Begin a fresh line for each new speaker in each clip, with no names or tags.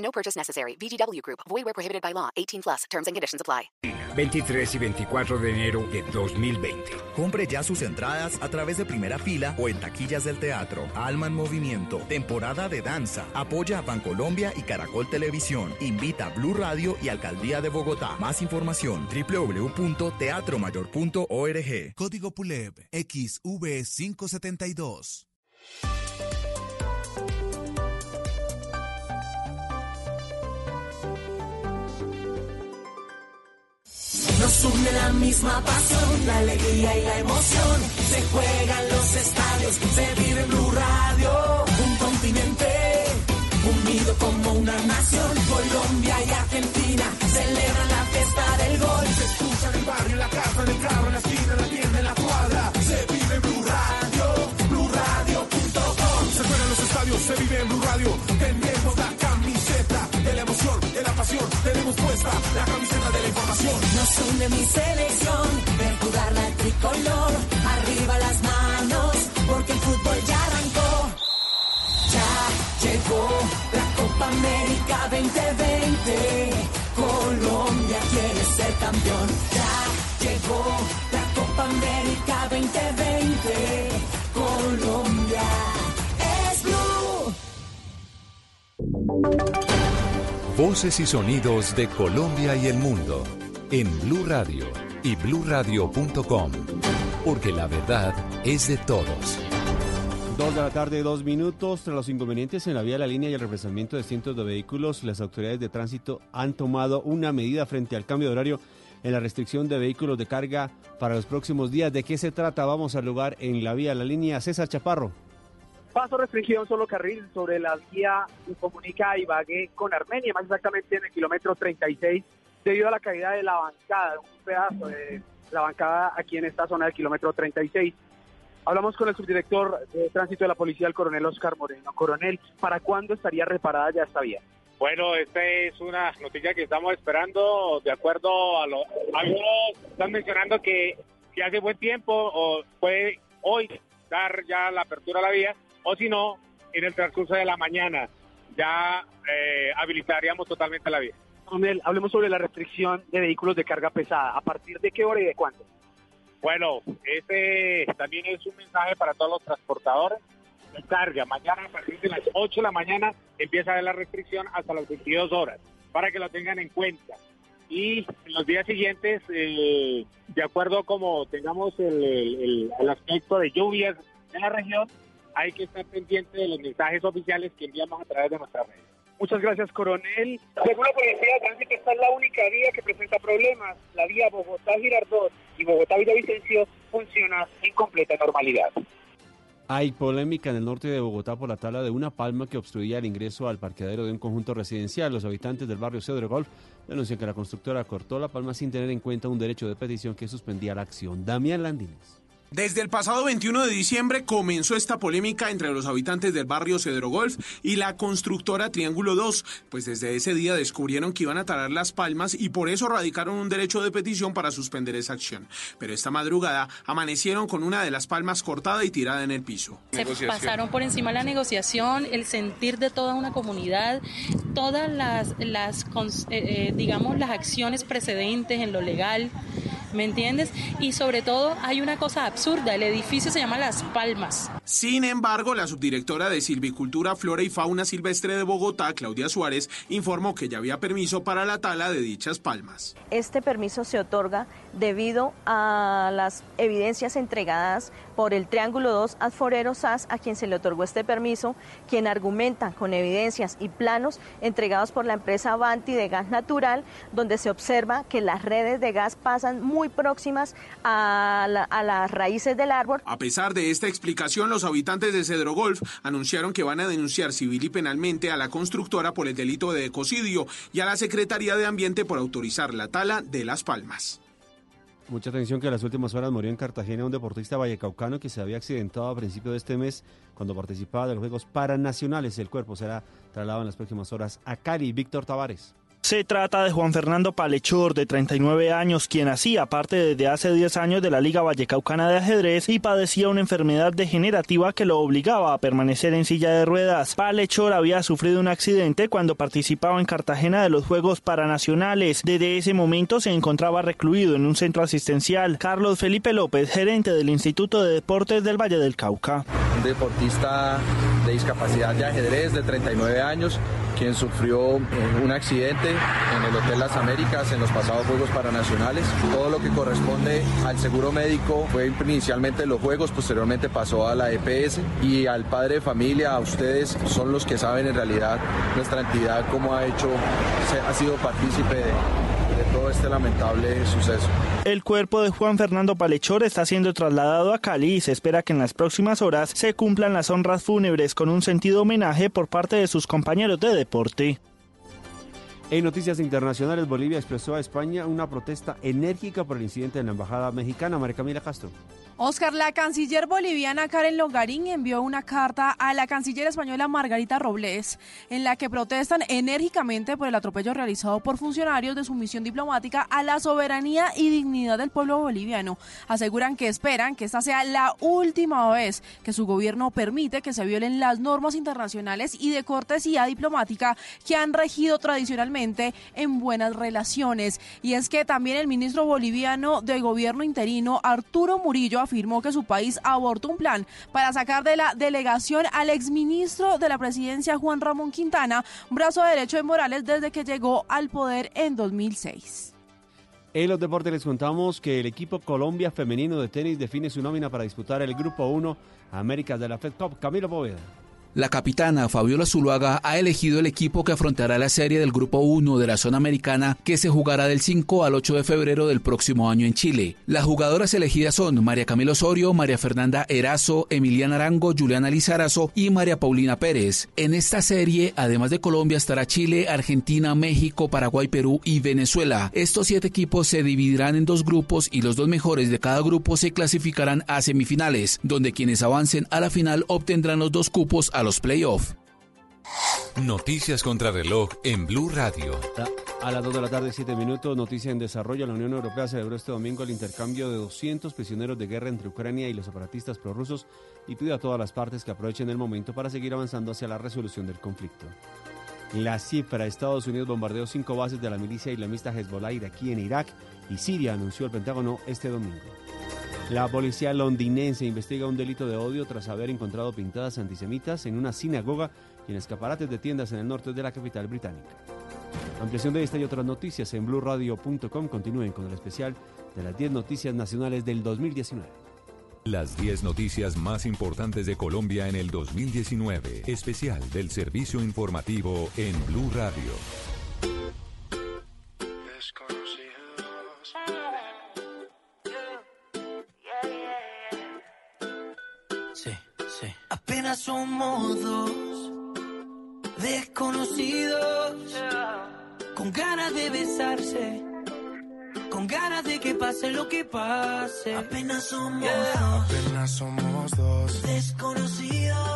No purchase necessary. VGW Group. Void where prohibited by law. 18 plus. Terms and conditions apply.
23 y 24 de enero de 2020.
Compre ya sus entradas a través de primera fila o en taquillas del teatro. Alma en Movimiento. Temporada de danza. Apoya a Bancolombia y Caracol Televisión. Invita a Blue Radio y Alcaldía de Bogotá. Más información www.teatromayor.org.
Código PULEB XV572.
Nos une la misma pasión, la alegría y la emoción. Se juegan los estadios, se vive en Blue Radio. Un continente unido como una nación. Colombia y Argentina celebran la fiesta del gol. Se escucha en el barrio, en la casa, en el carro, en la esquina, en la tienda, en la cuadra. Se vive en Blue Radio, BlueRadio.com. Se juegan los estadios, se vive en Blue Radio. Tenemos puesta la camiseta de la información. Nos une mi selección, ver jugar la tricolor. Arriba las manos, porque el fútbol ya arrancó. Ya llegó la Copa América 2020. Colombia quiere ser campeón. Ya llegó la Copa América 2020.
Voces y sonidos de Colombia y el mundo en Blue Radio y bluradio.com, porque la verdad es de todos.
Dos de la tarde, dos minutos. Tras los inconvenientes en la vía de la línea y el represamiento de cientos de vehículos, las autoridades de tránsito han tomado una medida frente al cambio de horario en la restricción de vehículos de carga para los próximos días. ¿De qué se trata? Vamos al lugar en la vía de la línea. César Chaparro.
Paso restringido, solo carril sobre la vía que comunica Ibagué con Armenia, más exactamente en el kilómetro 36, debido a la caída de la bancada, un pedazo de la bancada aquí en esta zona del kilómetro 36. Hablamos con el subdirector de tránsito de la policía, el coronel Oscar Moreno. Coronel, ¿para cuándo estaría reparada ya esta vía?
Bueno, esta es una noticia que estamos esperando de acuerdo a lo... Algunos están mencionando que si hace buen tiempo o puede hoy dar ya la apertura a la vía o si no, en el transcurso de la mañana ya eh, habilitaríamos totalmente la vía.
Coronel, hablemos sobre la restricción de vehículos de carga pesada. ¿A partir de qué hora y de cuándo?
Bueno, ese también es un mensaje para todos los transportadores de carga. Mañana a partir de las 8 de la mañana empieza a haber la restricción hasta las 22 horas, para que lo tengan en cuenta. Y en los días siguientes, eh, de acuerdo como tengamos el, el- el aspecto de lluvias en la región, hay que estar pendiente de los mensajes oficiales que enviamos a través de nuestras redes.
Muchas gracias, coronel. Según la Policía de Tránsito, esta es la única vía que presenta problemas. La vía Bogotá-Girardot y Bogotá-Villavicencio funciona en completa normalidad.
Hay polémica en el norte de Bogotá por la tala de una palma que obstruía el ingreso al parqueadero de un conjunto residencial. Los habitantes del barrio Cedro Golf denuncian que la constructora cortó la palma sin tener en cuenta un derecho de petición que suspendía la acción. Damián Landines.
Desde el pasado 21 de diciembre comenzó esta polémica entre los habitantes del barrio Cedro Golf y la constructora Triángulo 2, pues desde ese día descubrieron que iban a talar las palmas y por eso radicaron un derecho de petición para suspender esa acción. Pero esta madrugada amanecieron con una de las palmas cortada y tirada en el piso.
Se pasaron por encima la negociación, el sentir de toda una comunidad, todas las, eh, eh, digamos, las acciones precedentes en lo legal, ¿me entiendes? Y sobre todo hay una cosa absurda, el edificio se llama Las Palmas.
Sin embargo, la subdirectora de Silvicultura, Flora y Fauna Silvestre de Bogotá, Claudia Suárez, informó que ya había permiso para la tala de dichas palmas.
Este permiso se otorga debido a las evidencias entregadas por el Triángulo 2 Adforero SAS, a quien se le otorgó este permiso, quien argumenta con evidencias y planos entregados por la empresa Avanti de gas natural, donde se observa que las redes de gas pasan muy próximas a, la- a las raíces del árbol.
A pesar de esta explicación, los los habitantes de Cedro Golf anunciaron que van a denunciar civil y penalmente a la constructora por el delito de ecocidio y a la Secretaría de Ambiente por autorizar la tala de las palmas.
Mucha atención que en las últimas horas murió en Cartagena un deportista vallecaucano que se había accidentado a principios de este mes cuando participaba de los Juegos Paranacionales. El cuerpo será trasladado en las próximas horas a Cali. Víctor Tavares.
Se trata de Juan Fernando Palechor, de 39 años, quien hacía parte desde hace 10 años de la Liga Vallecaucana de Ajedrez y padecía una enfermedad degenerativa que lo obligaba a permanecer en silla de ruedas. Palechor había sufrido un accidente cuando participaba en Cartagena de los Juegos Paranacionales. Desde ese momento se encontraba recluido en un centro asistencial. Carlos Felipe López, gerente del Instituto de Deportes del Valle del Cauca.
Un deportista de discapacidad de ajedrez de 39 años quien sufrió un accidente en el Hotel Las Américas en los pasados Juegos Paranacionales. Todo lo que corresponde al seguro médico fue inicialmente los Juegos, posteriormente pasó a la EPS y al padre de familia, a ustedes son los que saben en realidad nuestra entidad cómo ha hecho, ha sido partícipe de, todo este lamentable suceso.
El cuerpo de Juan Fernando Palechor está siendo trasladado a Cali y se espera que en las próximas horas se cumplan las honras fúnebres con un sentido homenaje por parte de sus compañeros de deporte.
En noticias internacionales, Bolivia expresó a España una protesta enérgica por el incidente en la embajada mexicana. María Camila Castro.
Oscar, la canciller boliviana Karen Longarín envió una carta a la canciller española Margarita Robles en la que protestan enérgicamente por el atropello realizado por funcionarios de su misión diplomática a la soberanía y dignidad del pueblo boliviano. Aseguran que esperan que esta sea la última vez que su gobierno permite que se violen las normas internacionales y de cortesía diplomática que han regido tradicionalmente en buenas relaciones. Y es que también el ministro boliviano de gobierno interino, Arturo Murillo, afirmó que su país abortó un plan para sacar de la delegación al exministro de la presidencia Juan Ramón Quintana, brazo derecho de Morales desde que llegó al poder en 2006.
En los deportes les contamos que el equipo Colombia femenino de tenis define su nómina para disputar el Grupo 1 Américas de la Fed Cup. Camilo Bóveda.
La capitana Fabiola Zuluaga ha elegido el equipo que afrontará la serie del Grupo 1 de la zona americana que se jugará del 5 al 8 de febrero del próximo año en Chile. Las jugadoras elegidas son María Camila Osorio, María Fernanda Erazo, Emiliana Arango, Juliana Lizarazo y María Paulina Pérez. En esta serie, además de Colombia, estará Chile, Argentina, México, Paraguay, Perú y Venezuela. Estos siete equipos se dividirán en dos grupos y los dos mejores de cada grupo se clasificarán a semifinales, donde quienes avancen a la final obtendrán los dos cupos a los playoffs.
Noticias contra reloj en Blue Radio.
A las 2 de la tarde, 7 minutos, noticia en desarrollo. La Unión Europea celebró este domingo el intercambio de 200 prisioneros de guerra entre Ucrania y los separatistas prorrusos y pide a todas las partes que aprovechen el momento para seguir avanzando hacia la resolución del conflicto. La cifra, Estados Unidos bombardeó cinco bases de la milicia islamista Hezbollah iraquí en Irak y Siria, anunció el Pentágono este domingo. La policía londinense investiga un delito de odio tras haber encontrado pintadas antisemitas en una sinagoga y en escaparates de tiendas en el norte de la capital británica. Ampliación de esta y otras noticias en blueradio.com. Continúen con el especial de las 10 noticias nacionales del 2019.
Las 10 noticias más importantes de Colombia en el 2019. Especial del servicio informativo en Blue Radio.
Sí. Apenas somos dos desconocidos con ganas de besarse, con ganas de que pase lo que pase. Apenas somos dos,
Apenas somos dos.
desconocidos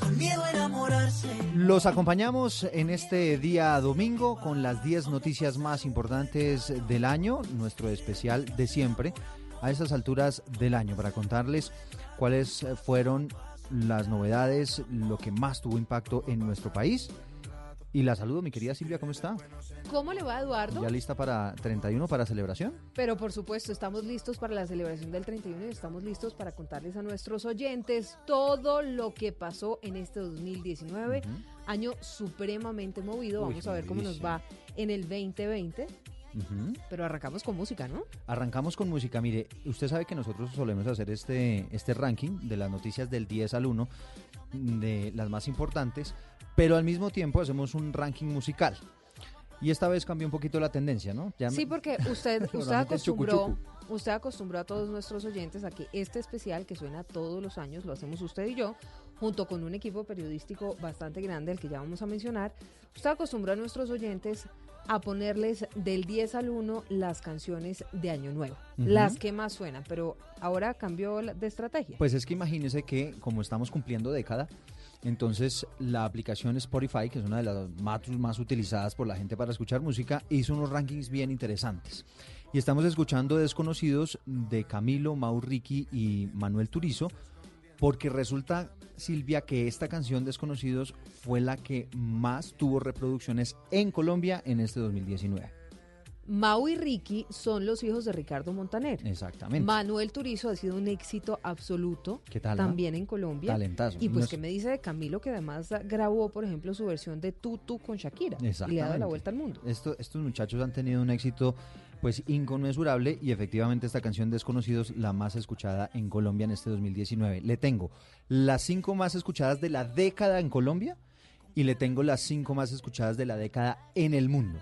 con miedo a enamorarse.
Los acompañamos en este día domingo con las 10 noticias más importantes del año, nuestro especial de siempre, a estas alturas del año, para contarles cuáles fueron las novedades, lo que más tuvo impacto en nuestro país. Y la saludo, mi querida Silvia, ¿cómo está?
¿Cómo le va, Eduardo?
¿Ya lista para 31 para celebración?
Pero por supuesto, estamos listos para la celebración del 31 y estamos listos para contarles a nuestros oyentes todo lo que pasó en este 2019, año supremamente movido.
Uy,
Vamos a ver cómo nos va en el 2020.
Ujú.
Pero arrancamos con música, ¿no?
Arrancamos con música. Mire, usted sabe que nosotros solemos hacer este, este ranking de las noticias del 10 al 1, de las más importantes, pero al mismo tiempo hacemos un ranking musical. Y esta vez cambió un poquito la tendencia, ¿no? Ya
Sí, porque usted, usted
chucu,
acostumbró,
chucu.
usted acostumbró a todos nuestros oyentes a que este especial que suena todos los años, lo hacemos usted y yo, junto con un equipo periodístico bastante grande, el que ya vamos a mencionar, usted acostumbró a nuestros oyentes a ponerles del 10 al 1 las canciones de Año Nuevo, las que más suenan, pero ahora cambió de estrategia.
Pues es que imagínese que como estamos cumpliendo década, entonces la aplicación Spotify, que es una de las más, más utilizadas por la gente para escuchar música, hizo unos rankings bien interesantes. Y estamos escuchando Desconocidos de Camilo, Mauricky y Manuel Turizo, porque resulta, Silvia, que esta canción Desconocidos fue la que más tuvo reproducciones en Colombia en este 2019.
Mau y Ricky son los hijos de Ricardo Montaner.
Exactamente.
Manuel Turizo ha sido un éxito absoluto
¿Qué tal,
también en Colombia.
Talentazo.
Y pues, ¿qué me dice de Camilo que además grabó, por ejemplo, su versión de Tutu con Shakira? Y le ha dado la
Exactamente.
vuelta al mundo.
Esto- estos muchachos han tenido un éxito pues inconmensurable y efectivamente esta canción Desconocidos la más escuchada en Colombia en este 2019. Le tengo las cinco más escuchadas de la década en Colombia y le tengo las cinco más escuchadas de la década en el mundo.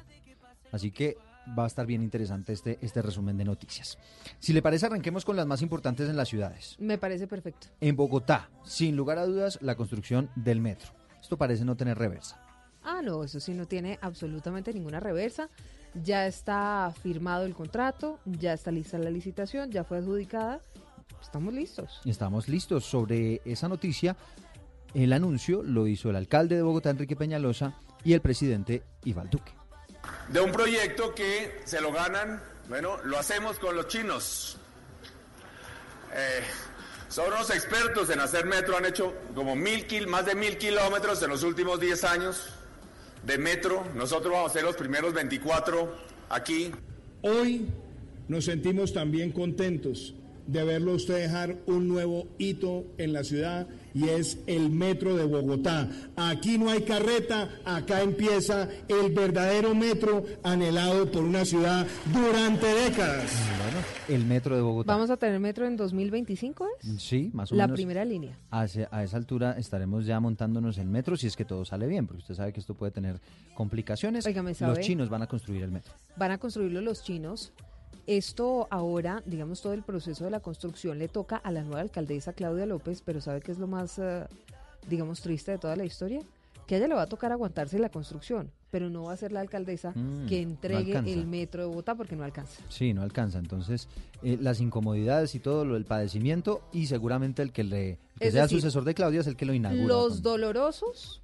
Así que va a estar bien interesante este, este resumen de noticias. Si le parece, arranquemos con las más importantes en las ciudades.
Me parece perfecto.
En Bogotá, sin lugar a dudas, la construcción del metro. Esto parece no tener reversa.
Ah, no, eso sí no tiene absolutamente ninguna reversa. Ya está firmado el contrato, ya está lista la licitación, ya fue adjudicada. Estamos listos.
Estamos listos sobre esa noticia. El anuncio lo hizo el alcalde de Bogotá, Enrique Peñalosa, y el presidente Iván Duque.
de un proyecto que se lo ganan, bueno, lo hacemos con los chinos. Eh, son unos expertos en hacer metro, han hecho como mil kil, más de mil kilómetros en los últimos 10 años de metro. Nosotros vamos a ser los primeros 24 aquí.
Hoy nos sentimos también contentos de verlo usted dejar un nuevo hito en la ciudad y es el metro de Bogotá. Aquí no hay carreta, acá empieza el verdadero metro anhelado por una ciudad durante décadas.
El metro de Bogotá.
¿Vamos a tener metro en 2025? ¿es?
Sí, más o
La
menos.
primera línea.
Hacia- a esa altura estaremos ya montándonos el metro si es que todo sale bien, porque usted sabe que esto puede tener complicaciones.
Óigame,
Los
¿sabe?
chinos van a construir el metro.
Van a construirlo los chinos. Esto ahora, digamos, todo el proceso de la construcción le toca a la nueva alcaldesa Claudia López, pero ¿sabe qué es lo más, eh, digamos, triste de toda la historia? Que a ella le va a tocar aguantarse la construcción, pero no va a ser la alcaldesa
Mm,
que entregue el metro de Bogotá porque no alcanza.
Sí, no alcanza. Entonces, eh, las incomodidades y todo lo del padecimiento y seguramente el que le el que
Es
sea
decir,
sucesor de Claudia es el que lo inaugura.
Los
con-
dolorosos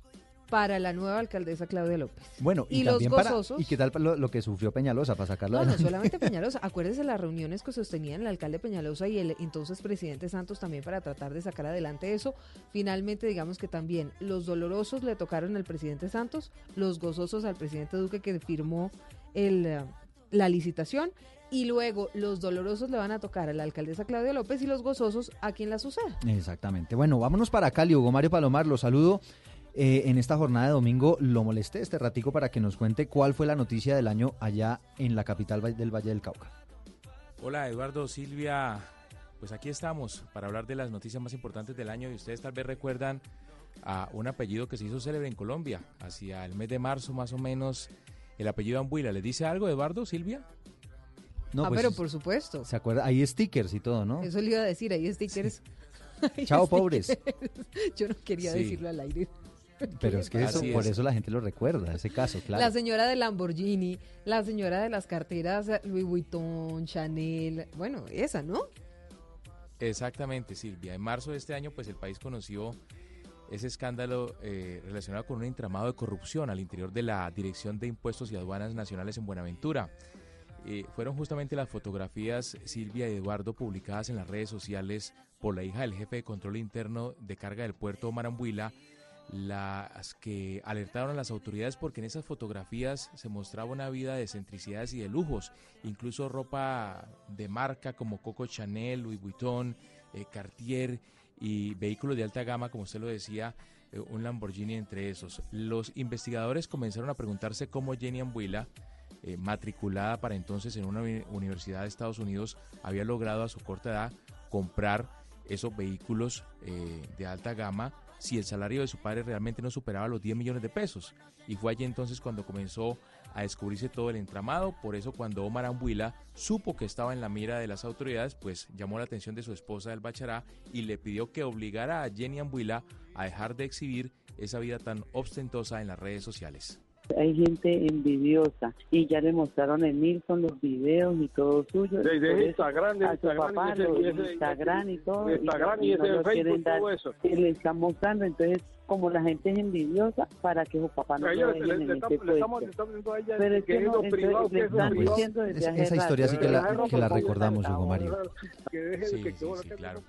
para la nueva alcaldesa Claudia López.
Bueno, y,
y los
para-
gozosos.
¿Y qué tal lo, lo que sufrió Peñalosa para sacarlo
No, no
adelante?
solamente Peñalosa. Acuérdese las reuniones que sostenían el alcalde Peñalosa y el entonces presidente Santos también para tratar de sacar adelante eso. Finalmente, digamos que también los dolorosos le tocaron al presidente Santos, los gozosos al presidente Duque que firmó el, eh, la licitación. Y luego los dolorosos le van a tocar a la alcaldesa Claudia López y los gozosos a quien la suceda.
Exactamente. Bueno, vámonos para Cali. Hugo Mario Palomar, lo saludo. Eh, en esta jornada de domingo lo molesté este ratico para que nos cuente cuál fue la noticia del año allá en la capital del Valle del Cauca.
Hola Eduardo, Silvia, pues aquí estamos para hablar de las noticias más importantes del año y ustedes tal vez recuerdan a un apellido que se hizo célebre en Colombia, hacia el mes de marzo más o menos, el apellido Ambuila. ¿Les dice algo Eduardo, Silvia?
No,
ah,
pues,
pero por supuesto.
¿Se acuerda? Hay stickers y todo, ¿no?
Eso le iba a decir, ahí stickers. Hay
Chao,
stickers.
pobres.
Yo no quería
Sí.
decirlo al aire.
Pero es que eso,
Así
por
es.
eso la gente lo recuerda, ese caso, claro.
La señora de Lamborghini, la señora de las carteras Louis Vuitton, Chanel, bueno, esa, ¿no?
Exactamente, Silvia. En marzo de este año, pues el país conoció ese escándalo eh, relacionado con un entramado de corrupción al interior de la Dirección de Impuestos y Aduanas Nacionales en Buenaventura. Eh, fueron justamente las fotografías, Silvia y Eduardo, publicadas en las redes sociales por la hija del jefe de control interno de carga del puerto Marambuila, las que alertaron a las autoridades porque en esas fotografías se mostraba una vida de excentricidades y de lujos, incluso ropa de marca como Coco Chanel, Louis Vuitton, eh, Cartier y vehículos de alta gama, como usted lo decía, eh, un Lamborghini entre esos. Los investigadores comenzaron a preguntarse cómo Jenny Ambuila, eh, matriculada para entonces en una uni- universidad de Estados Unidos, había logrado a su corta edad comprar esos vehículos eh, de alta gama si el salario de su padre realmente no superaba los 10 millones de pesos. Y fue allí entonces cuando comenzó a descubrirse todo el entramado. Por eso cuando Omar Ambuila supo que estaba en la mira de las autoridades, pues llamó la atención de su esposa del Bachará y le pidió que obligara a Jenny Ambuila a dejar de exhibir esa vida tan ostentosa en las redes sociales.
Hay gente envidiosa y ya le mostraron en Nilson los videos y todo suyo.
Desde Instagram, de
a su
Instagram,
papá,
y ese-
lo-
y ese-
Instagram y todo.
Instagram y
no
ese
lo
Facebook,
quieren dar.
todo eso.
Y le están mostrando, entonces, como la gente es envidiosa, para que su papá no lo
ellos
dejen
le,
en
le
ese
estamos, le
puesto.
estamos, le estamos diciendo a ella
Pero es
que
no,
lo
entonces
privado,
le
lo
están diciendo desde
Es- esa historia sí que la, que la recordamos, Hugo Mario.
Sí, sí, sí, claro.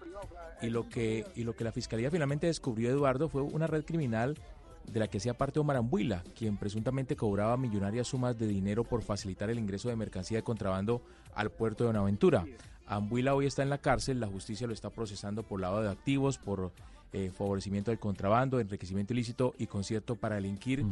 Y lo que y lo que la fiscalía finalmente descubrió Eduardo fue una red criminal de la que hacía parte Omar Ambuila, quien presuntamente cobraba millonarias sumas de dinero por facilitar el ingreso de mercancía de contrabando al puerto de Buenaventura. Ambuila hoy está en la cárcel, la justicia lo está procesando por lavado de activos, por eh, favorecimiento del contrabando, enriquecimiento ilícito y concierto para delinquir.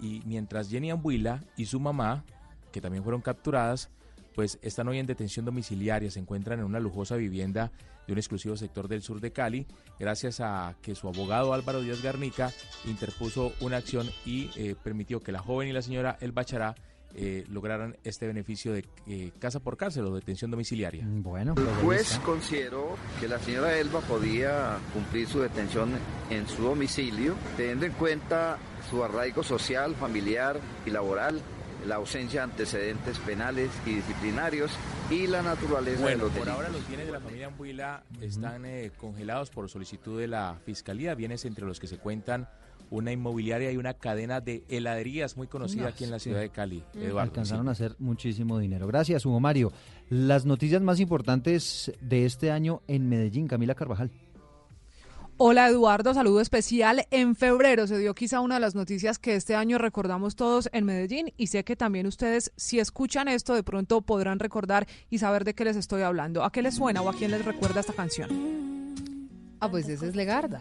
Y mientras Jenny Ambuila y su mamá, que también fueron capturadas, pues están hoy en detención domiciliaria, se encuentran en una lujosa vivienda de un exclusivo sector del sur de Cali, gracias a que su abogado Álvaro Díaz Garnica interpuso una acción y eh, permitió que la joven y la señora El Bachará eh, lograran este beneficio de eh, casa por cárcel o detención domiciliaria.
Bueno,
El juez consideró que la señora Elba podía cumplir su detención en su domicilio, teniendo en cuenta su arraigo social, familiar y laboral, la ausencia de antecedentes penales y disciplinarios y la naturaleza de
Bueno,
los
por
delitos.
ahora los bienes de la familia Ambuila están eh, congelados por solicitud de la Fiscalía, bienes entre los que se cuentan una inmobiliaria y una cadena de heladerías muy conocida
No,
aquí en la
sí.
ciudad de Cali.
Mm.
Eduardo,
Alcanzaron
sí.
a hacer muchísimo dinero. Gracias, Hugo Mario. Las noticias más importantes de este año en Medellín, Camila Carvajal.
Hola Eduardo, saludo especial. En febrero se dio quizá una de las noticias que este año recordamos todos en Medellín y sé que también ustedes si escuchan esto de pronto podrán recordar y saber de qué les estoy hablando. ¿A qué les suena o a quién les recuerda esta canción?
Ah, pues ese es Legarda.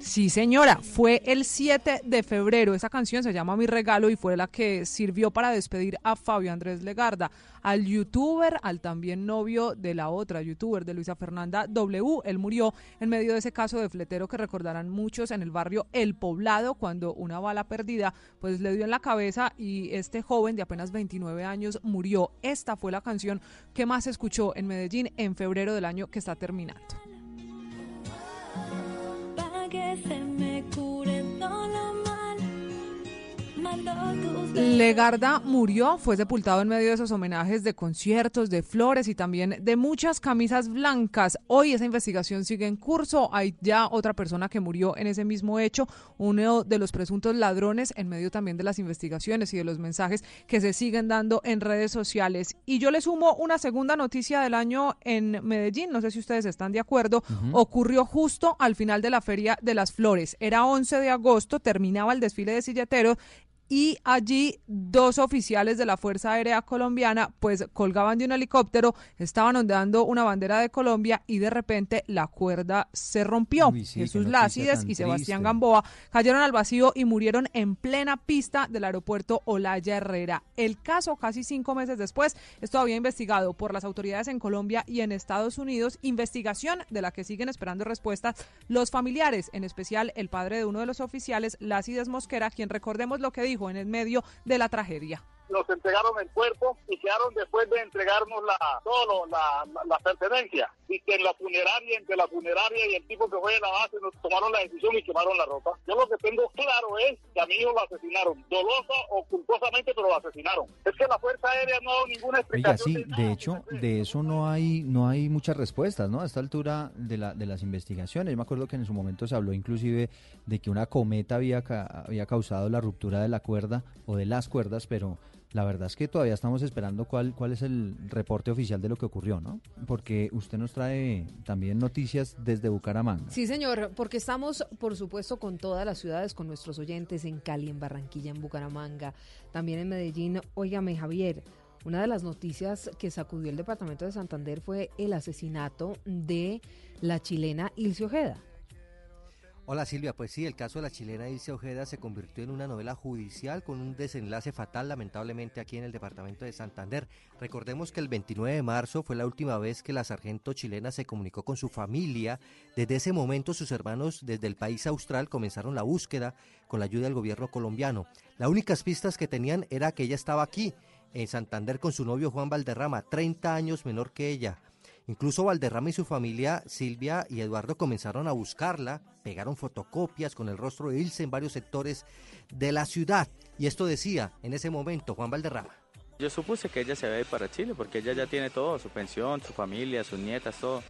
Sí, señora, fue el 7 de febrero. Esa canción se llama Mi Regalo y fue la que sirvió para despedir a Fabio Andrés Legarda, al youtuber, al también novio de la otra youtuber, de Luisa Fernanda W. Él murió en medio de ese caso de fletero que recordarán muchos en el barrio El Poblado, cuando una bala perdida pues le dio en la cabeza y este joven de apenas 29 años murió. Esta fue la canción que más se escuchó en Medellín en febrero del año que está terminando.
Que se me cure tus
Legarda murió, fue sepultado en medio de esos homenajes de conciertos, de flores y también de muchas camisas blancas. Hoy esa investigación sigue en curso. Hay ya otra persona que murió en ese mismo hecho, uno de los presuntos ladrones en medio también de las investigaciones y de los mensajes que se siguen dando en redes sociales. Y yo le sumo una segunda noticia del año en Medellín, no sé si ustedes están de acuerdo, ocurrió justo al final de la Feria de las Flores. Era 11 de agosto, terminaba el desfile de silleteros y allí dos oficiales de la Fuerza Aérea Colombiana pues colgaban de un helicóptero, estaban ondeando una bandera de Colombia y de repente la cuerda se rompió.
Uy, sí, qué
Jesús Lácides y Sebastián
triste.
Gamboa cayeron al vacío y murieron en plena pista del aeropuerto Olaya Herrera. El caso, casi cinco meses después, es todavía investigado por las autoridades en Colombia y en Estados Unidos, investigación de la que siguen esperando respuestas los familiares, en especial el padre de uno de los oficiales, Lácides Mosquera, quien recordemos lo que dijo en el medio de la tragedia.
Nos entregaron el cuerpo y quedaron después de entregarnos la todo la, la, la pertenencia y que en la funeraria entre la funeraria y el tipo que fue de la base nos tomaron la decisión y quemaron la ropa yo lo que tengo claro es que a mi hijo lo asesinaron dolosa o culposamente pero lo asesinaron es que la fuerza aérea no ha dado ninguna
Oiga,
explicación
sí, de hecho, de eso no hay, no hay muchas respuestas, ¿no? A esta altura de, la, de las investigaciones. Yo me acuerdo que en su momento se habló inclusive de que una cometa había, ca- había causado la ruptura de la cuerda o de las cuerdas, pero la verdad es que todavía estamos esperando cuál, cuál es el reporte oficial de lo que ocurrió, ¿no? Porque usted nos trae también noticias desde Bucaramanga.
Sí, señor, porque estamos, por supuesto, con todas las ciudades, con nuestros oyentes en Cali, en Barranquilla, en Bucaramanga, también en Medellín. Óigame, Javier, una de las noticias que sacudió el departamento de Santander fue el asesinato de la chilena Ilse Ojeda.
Hola Silvia, pues sí, el caso de la chilena Ilse Ojeda se convirtió en una novela judicial con un desenlace fatal lamentablemente aquí en el departamento de Santander. Recordemos que el 29 de marzo fue la última vez que la sargento chilena se comunicó con su familia. Desde ese momento sus hermanos desde el país austral comenzaron la búsqueda con la ayuda del gobierno colombiano. Las únicas pistas que tenían era que ella estaba aquí, en Santander, con su novio Juan Valderrama, 30 años menor que ella. Incluso Valderrama y su familia, Silvia y Eduardo, comenzaron a buscarla, pegaron fotocopias con el rostro de Ilse en varios sectores de la ciudad. Y esto decía en ese momento Juan Valderrama.
Yo supuse que ella se iba a ir para Chile porque ella ya tiene todo, su pensión, su familia, sus nietas, todo.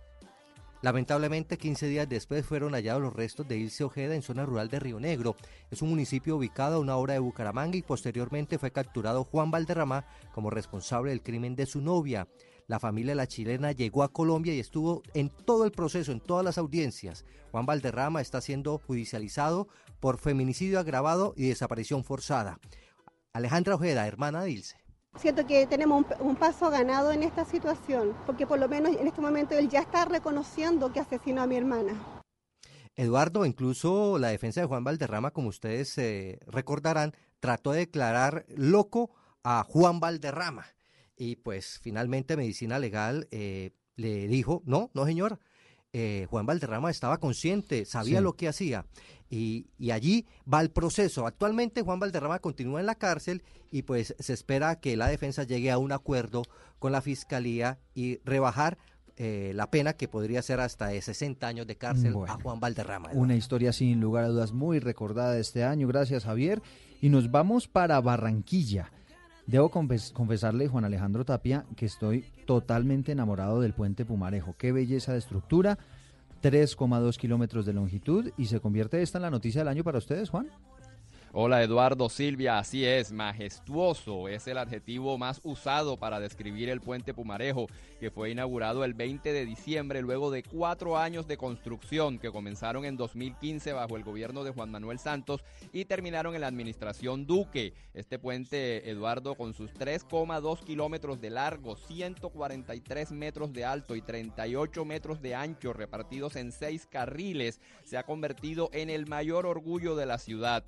Lamentablemente, 15 días después fueron hallados los restos de Ilse Ojeda en zona rural de Río Negro. Es un municipio ubicado a una hora de Bucaramanga y posteriormente fue capturado Juan Valderrama como responsable del crimen de su novia. La familia de la chilena llegó a Colombia y estuvo en todo el proceso, en todas las audiencias. Juan Valderrama está siendo judicializado por feminicidio agravado y desaparición forzada. Alejandra Ojeda, hermana de Ilse.
Siento que tenemos un, un, paso ganado en esta situación, porque por lo menos en este momento él ya está reconociendo que asesinó a mi hermana.
Eduardo, incluso la defensa de Juan Valderrama, como ustedes eh, recordarán, trató de declarar loco a Juan Valderrama y pues finalmente Medicina Legal eh, le dijo, no, no señor, eh, Juan Valderrama estaba consciente, sabía
Sí.
lo que hacía y, y allí va el proceso. Actualmente Juan Valderrama continúa en la cárcel y pues se espera que la defensa llegue a un acuerdo con la fiscalía y rebajar eh, la pena que podría ser hasta de 60 años de cárcel
Bueno.
a Juan Valderrama.
Una historia sin lugar a dudas muy recordada este año. Gracias, Javier. Y nos vamos para Barranquilla. Debo confes- confesarle, Juan Alejandro Tapia, que estoy totalmente enamorado del puente Pumarejo. Qué belleza de estructura, 3,2 kilómetros de longitud y se convierte esta en la noticia del año para ustedes, Juan.
Hola Eduardo Silvia, así es, majestuoso es el adjetivo más usado para describir el puente Pumarejo, que fue inaugurado el 20 de diciembre luego de cuatro años de construcción que comenzaron en 2015 bajo el gobierno de Juan Manuel Santos y terminaron en la administración Duque. Este puente, Eduardo, con sus 3,2 kilómetros de largo, 143 metros de alto y 38 metros de ancho repartidos en seis carriles, se ha convertido en el mayor orgullo de la ciudad.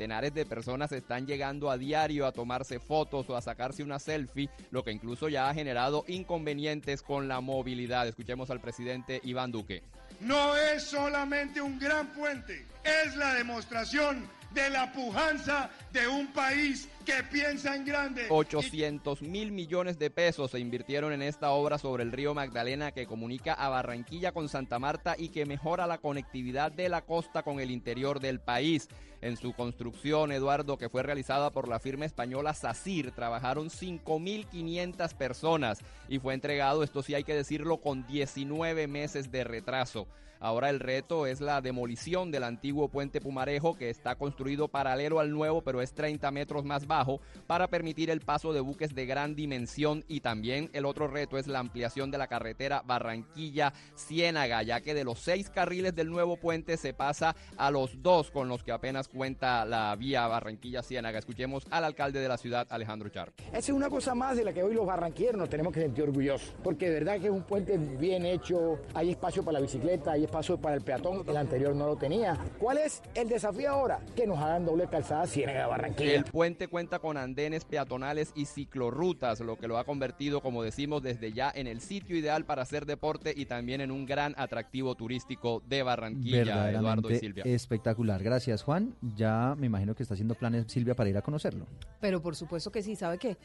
Centenares de personas están llegando a diario a tomarse fotos o a sacarse una selfie, lo que incluso ya ha generado inconvenientes con la movilidad. Escuchemos al presidente Iván Duque.
No es solamente un gran puente, es la demostración de la pujanza de un país que piensa en grande.
800 mil millones de pesos se invirtieron en esta obra sobre el río Magdalena que comunica a Barranquilla con Santa Marta y que mejora la conectividad de la costa con el interior del país. En su construcción, Eduardo, que fue realizada por la firma española SACIR, trabajaron 5.500 personas y fue entregado, esto sí hay que decirlo, con 19 meses de retraso. Ahora el reto es la demolición del antiguo puente Pumarejo que está construido paralelo al nuevo pero es 30 metros más bajo para permitir el paso de buques de gran dimensión y también el otro reto es la ampliación de la carretera Barranquilla-Ciénaga ya que de los seis carriles del nuevo puente se pasa a los dos con los que apenas cuenta la vía Barranquilla-Ciénaga. Escuchemos al alcalde de la ciudad Alejandro Char.
Esa es una cosa más de la que hoy los barranquilleros nos tenemos que sentir orgullosos, porque de verdad que es un puente bien hecho, hay espacio para la bicicleta, hay espacio para el peatón, el anterior no lo tenía. ¿Cuál es el desafío ahora? Que nos hagan doble calzada Ciénaga Barranquilla.
El puente cuenta con andenes peatonales y ciclorrutas, lo que lo ha convertido, como decimos, desde ya en el sitio ideal para hacer deporte y también en un gran atractivo turístico de Barranquilla, Eduardo y
Verdaderamente
Silvia.
espectacular. Gracias, Juan. Ya me imagino que está haciendo planes Silvia para ir a conocerlo.
Pero por supuesto que sí, ¿sabe qué?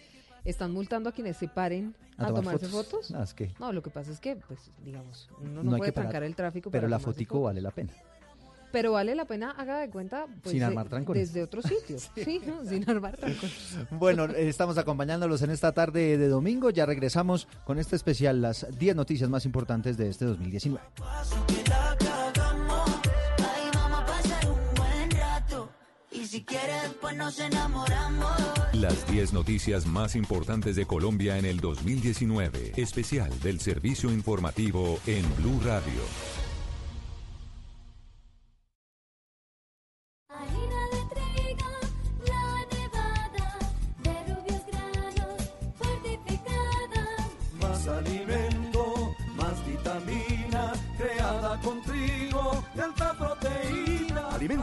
Están multando a quienes se paren
¿A
a,
tomar
tomarse
fotos?
fotos.
Ah, es que-
No, lo que pasa es que, pues, digamos, uno no, puede trancar el tráfico.
Pero
para
la fotico
fotos.
vale la pena.
Pero vale la pena, haga de cuenta, pues,
Sin
de-
armar trancones.
desde otro sitio. sí, ¿no? sin armar trancones.
Bueno, eh, estamos acompañándolos en esta tarde de domingo. Ya regresamos con este especial, las 10 noticias más importantes de este 2019.
Si quieres, pues nos enamoramos.
Las 10 noticias más importantes de Colombia en el 2019. Especial del servicio informativo en Blue Radio.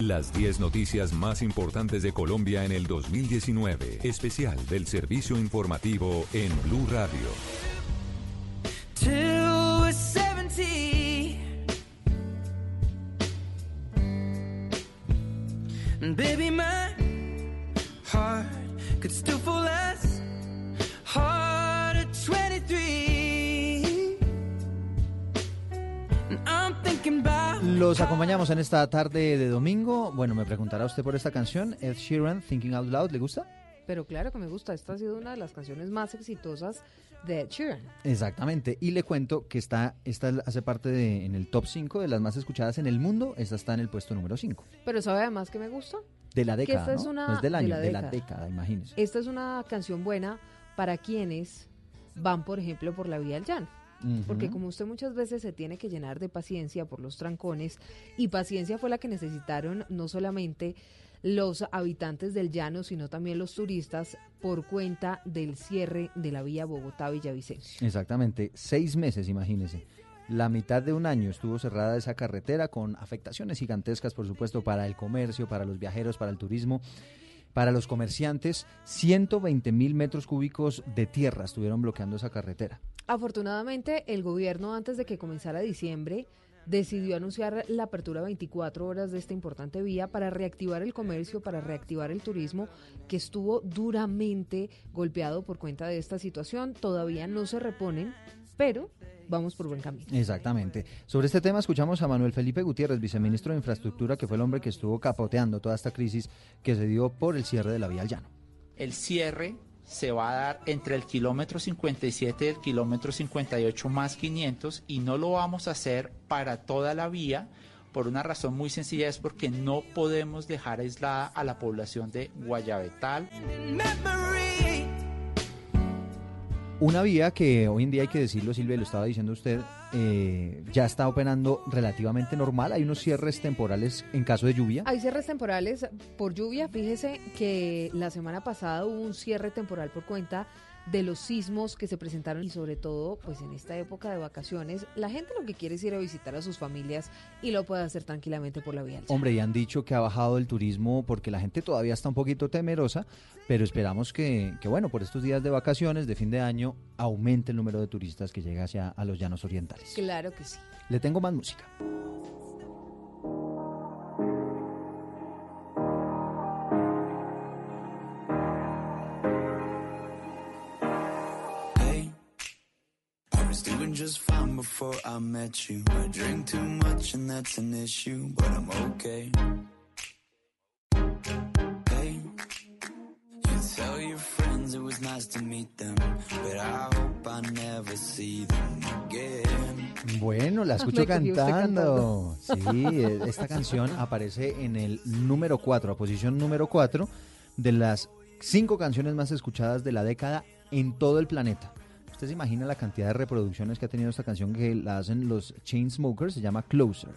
Las 10 noticias más importantes de Colombia en el 2019. Especial del servicio informativo en Blue Radio.
till we're 70. And baby, my heart could still fall as hard at 23. And I'm thinking about
Los acompañamos en esta tarde de domingo. Bueno, me preguntará usted por esta canción, Ed Sheeran, Thinking Out Loud, ¿le gusta?
Pero claro que me gusta, esta ha sido una de las canciones más exitosas de Ed Sheeran.
Exactamente, y le cuento que está, esta hace parte de, en el top 5 de las más escuchadas en el mundo, esta está en el puesto número 5
Pero ¿sabe además que me gusta?
de la
Que
década,
esta
¿no?
es una-
No es del
de
año,
la
de la
década.
década, imagínese.
Esta es una canción buena para quienes van, por ejemplo, por la vía del llano. Porque como usted muchas veces se tiene que llenar de paciencia por los trancones, y paciencia fue la que necesitaron no solamente los habitantes del llano, sino también los turistas por cuenta del cierre de la vía Bogotá-Villavicencio.
Exactamente, seis meses, imagínese. La mitad de un año estuvo cerrada esa carretera con afectaciones gigantescas, por supuesto, para el comercio, para los viajeros, para el turismo, para los comerciantes. 120 mil metros cúbicos de tierra estuvieron bloqueando esa carretera.
Afortunadamente, el gobierno, antes de que comenzara diciembre, decidió anunciar la apertura 24 horas de esta importante vía para reactivar el comercio, para reactivar el turismo, que estuvo duramente golpeado por cuenta de esta situación. Todavía no se reponen, pero vamos por buen camino.
Exactamente. Sobre este tema escuchamos a Manuel Felipe Gutiérrez, viceministro de Infraestructura, que fue el hombre que estuvo capoteando toda esta crisis que se dio por el cierre de la vía al llano.
El cierre se va a dar entre el kilómetro 57 y el kilómetro 58 más 500 y no lo vamos a hacer para toda la vía por una razón muy sencilla, es porque no podemos dejar aislada a la población de Guayabetal.
Una vía que hoy en día hay que decirlo, Silvia, lo estaba diciendo usted, eh, ya está operando relativamente normal. Hay unos cierres temporales en caso de lluvia.
Hay cierres temporales por lluvia. Fíjese que la semana pasada hubo un cierre temporal por cuenta de los sismos que se presentaron y sobre todo pues en esta época de vacaciones la gente lo que quiere es ir a visitar a sus familias y lo puede hacer tranquilamente por la vía.
Hombre, y han dicho que ha bajado el turismo porque la gente todavía está un poquito temerosa, pero esperamos que, que, bueno, por estos días de vacaciones, de fin de año, aumente el número de turistas que llega hacia a los llanos orientales.
Claro que sí.
Le tengo más música.
Doing just fine before I met you. I drink too much and that's an issue, but I'm okay. Hey, you tell your friends it was nice to meet them, but I hope I never see them again.
Bueno, la escucho cantando. Sí, eh, esta canción aparece en el número 4, a posición número 4 de las cinco canciones más escuchadas de la década en todo el planeta. ¿Usted se imagina la cantidad de reproducciones que ha tenido esta canción que la hacen los Chainsmokers? Se llama Closer.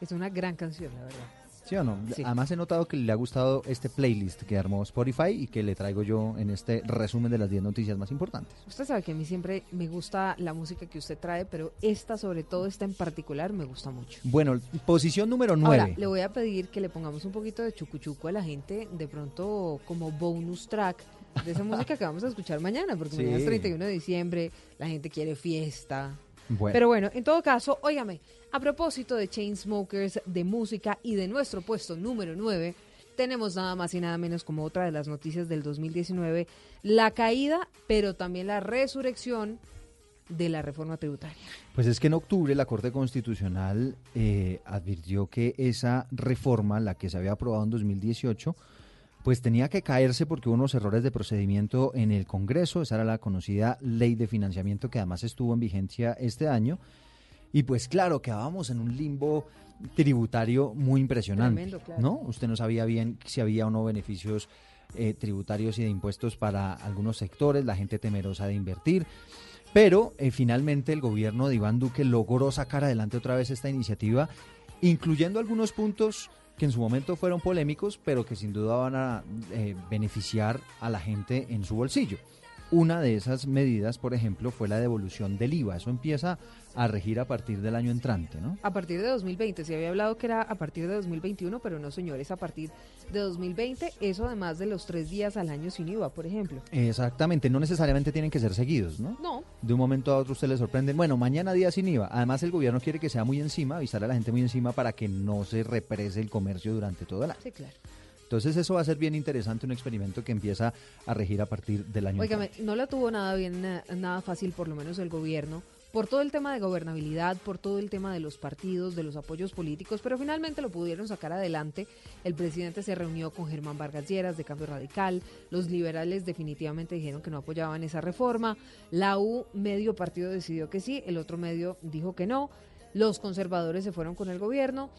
Es una gran canción, la verdad.
¿Sí o no?
Sí.
Además he notado que le ha gustado este playlist que armó Spotify y que le traigo yo en este resumen de las 10 noticias más importantes.
Usted sabe que a mí siempre me gusta la música que usted trae, pero esta sobre todo, esta en particular, me gusta mucho.
Bueno, posición número 9.
Ahora, le voy a pedir que le pongamos un poquito de chucuchuco a la gente, de pronto como bonus track de esa música que vamos a escuchar mañana, porque
Sí.
mañana es 31 de diciembre, la gente quiere fiesta.
Bueno.
Pero bueno, en todo caso, óigame, a propósito de Chainsmokers, de música y de nuestro puesto número 9, tenemos nada más y nada menos como otra de las noticias del 2019, la caída, pero también la resurrección de la reforma tributaria.
Pues es que en octubre la Corte Constitucional eh, advirtió que esa reforma, la que se había aprobado en 2018, pues tenía que caerse porque hubo unos errores de procedimiento en el Congreso. Esa era la conocida ley de financiamiento que además estuvo en vigencia este año. Y pues claro, quedábamos en un limbo tributario muy impresionante,
Tremendo, claro.
¿no? Usted no sabía bien si había o no beneficios eh, tributarios y de impuestos para algunos sectores, la gente temerosa de invertir. Pero eh, finalmente el gobierno de Iván Duque logró sacar adelante otra vez esta iniciativa, incluyendo algunos puntos que en su momento fueron polémicos, pero que sin duda van a eh, beneficiar a la gente en su bolsillo. Una de esas medidas, por ejemplo, fue la devolución del IVA. Eso empieza a regir a partir del año entrante, ¿no?
A partir de 2020, se había hablado que era a partir de 2021, pero no, señores, a partir de 2020, eso además de los tres días al año sin IVA, por ejemplo.
Exactamente, no necesariamente tienen que ser seguidos, ¿no?
No.
De un momento a otro usted le sorprende, bueno, mañana día sin IVA. Además el gobierno quiere que sea muy encima, avisar a la gente muy encima para que no se represe el comercio durante todo el año.
Sí, claro.
Entonces eso va a ser bien interesante, un experimento que empieza a regir a partir del año
no la tuvo nada bien, na- nada fácil, por lo menos el gobierno, por todo el tema de gobernabilidad, por todo el tema de los partidos, de los apoyos políticos, pero finalmente lo pudieron sacar adelante. El presidente se reunió con Germán Vargas Lleras de Cambio Radical, los liberales definitivamente dijeron que no apoyaban esa reforma, la U, medio partido decidió que sí, el otro medio dijo que no, los conservadores se fueron con el gobierno.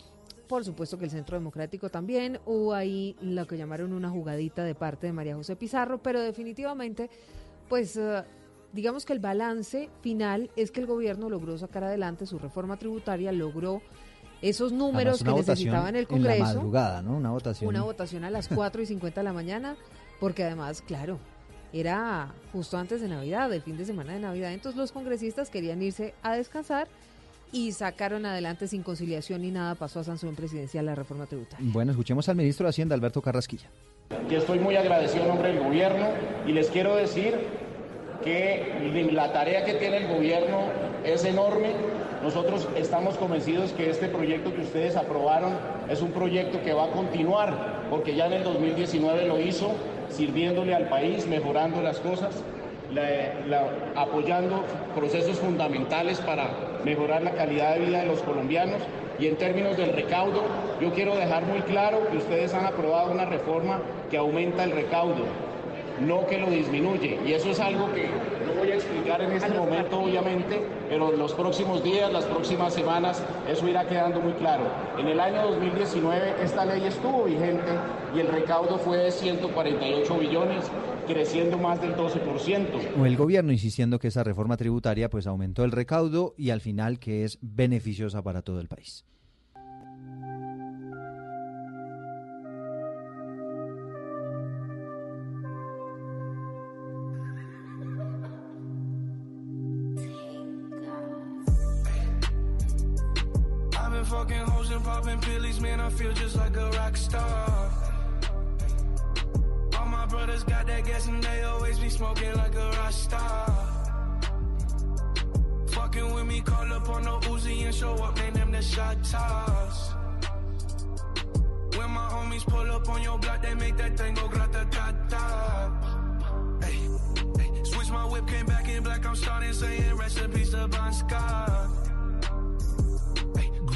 Por supuesto que el Centro Democrático también. Hubo ahí lo que llamaron una jugadita de parte de María José Pizarro, pero definitivamente, pues eh, digamos que el balance final es que el gobierno logró sacar adelante su reforma tributaria, logró esos números que
votación
necesitaba en el
En
Congreso.
la madrugada, ¿no? Una votación.
Una votación a las 4 y 50 de la mañana, porque además, claro, era justo antes de Navidad, el fin de semana de Navidad. Entonces los congresistas querían irse a descansar y sacaron adelante sin conciliación ni nada. Pasó a sanción presidencial la reforma tributaria.
Bueno, escuchemos al ministro de Hacienda, Alberto Carrasquilla.
que estoy muy agradecido en nombre del gobierno y les quiero decir que la tarea que tiene el gobierno es enorme. Nosotros estamos convencidos que este proyecto que ustedes aprobaron es un proyecto que va a continuar, porque ya en el 2019 lo hizo, sirviéndole al país, mejorando las cosas, apoyando procesos fundamentales para mejorar la calidad de vida de los colombianos. Y en términos del recaudo, yo quiero dejar muy claro que ustedes han aprobado una reforma que aumenta el recaudo, no que lo disminuye. Y eso es algo que no voy a explicar en este momento, obviamente, pero en los próximos días, las próximas semanas, eso irá quedando muy claro. En el año 2019 esta ley estuvo vigente y el recaudo fue de 148 billones, creciendo más del 12%.
O el gobierno insistiendo que esa reforma tributaria pues aumentó el recaudo y al final que es beneficiosa para todo el país.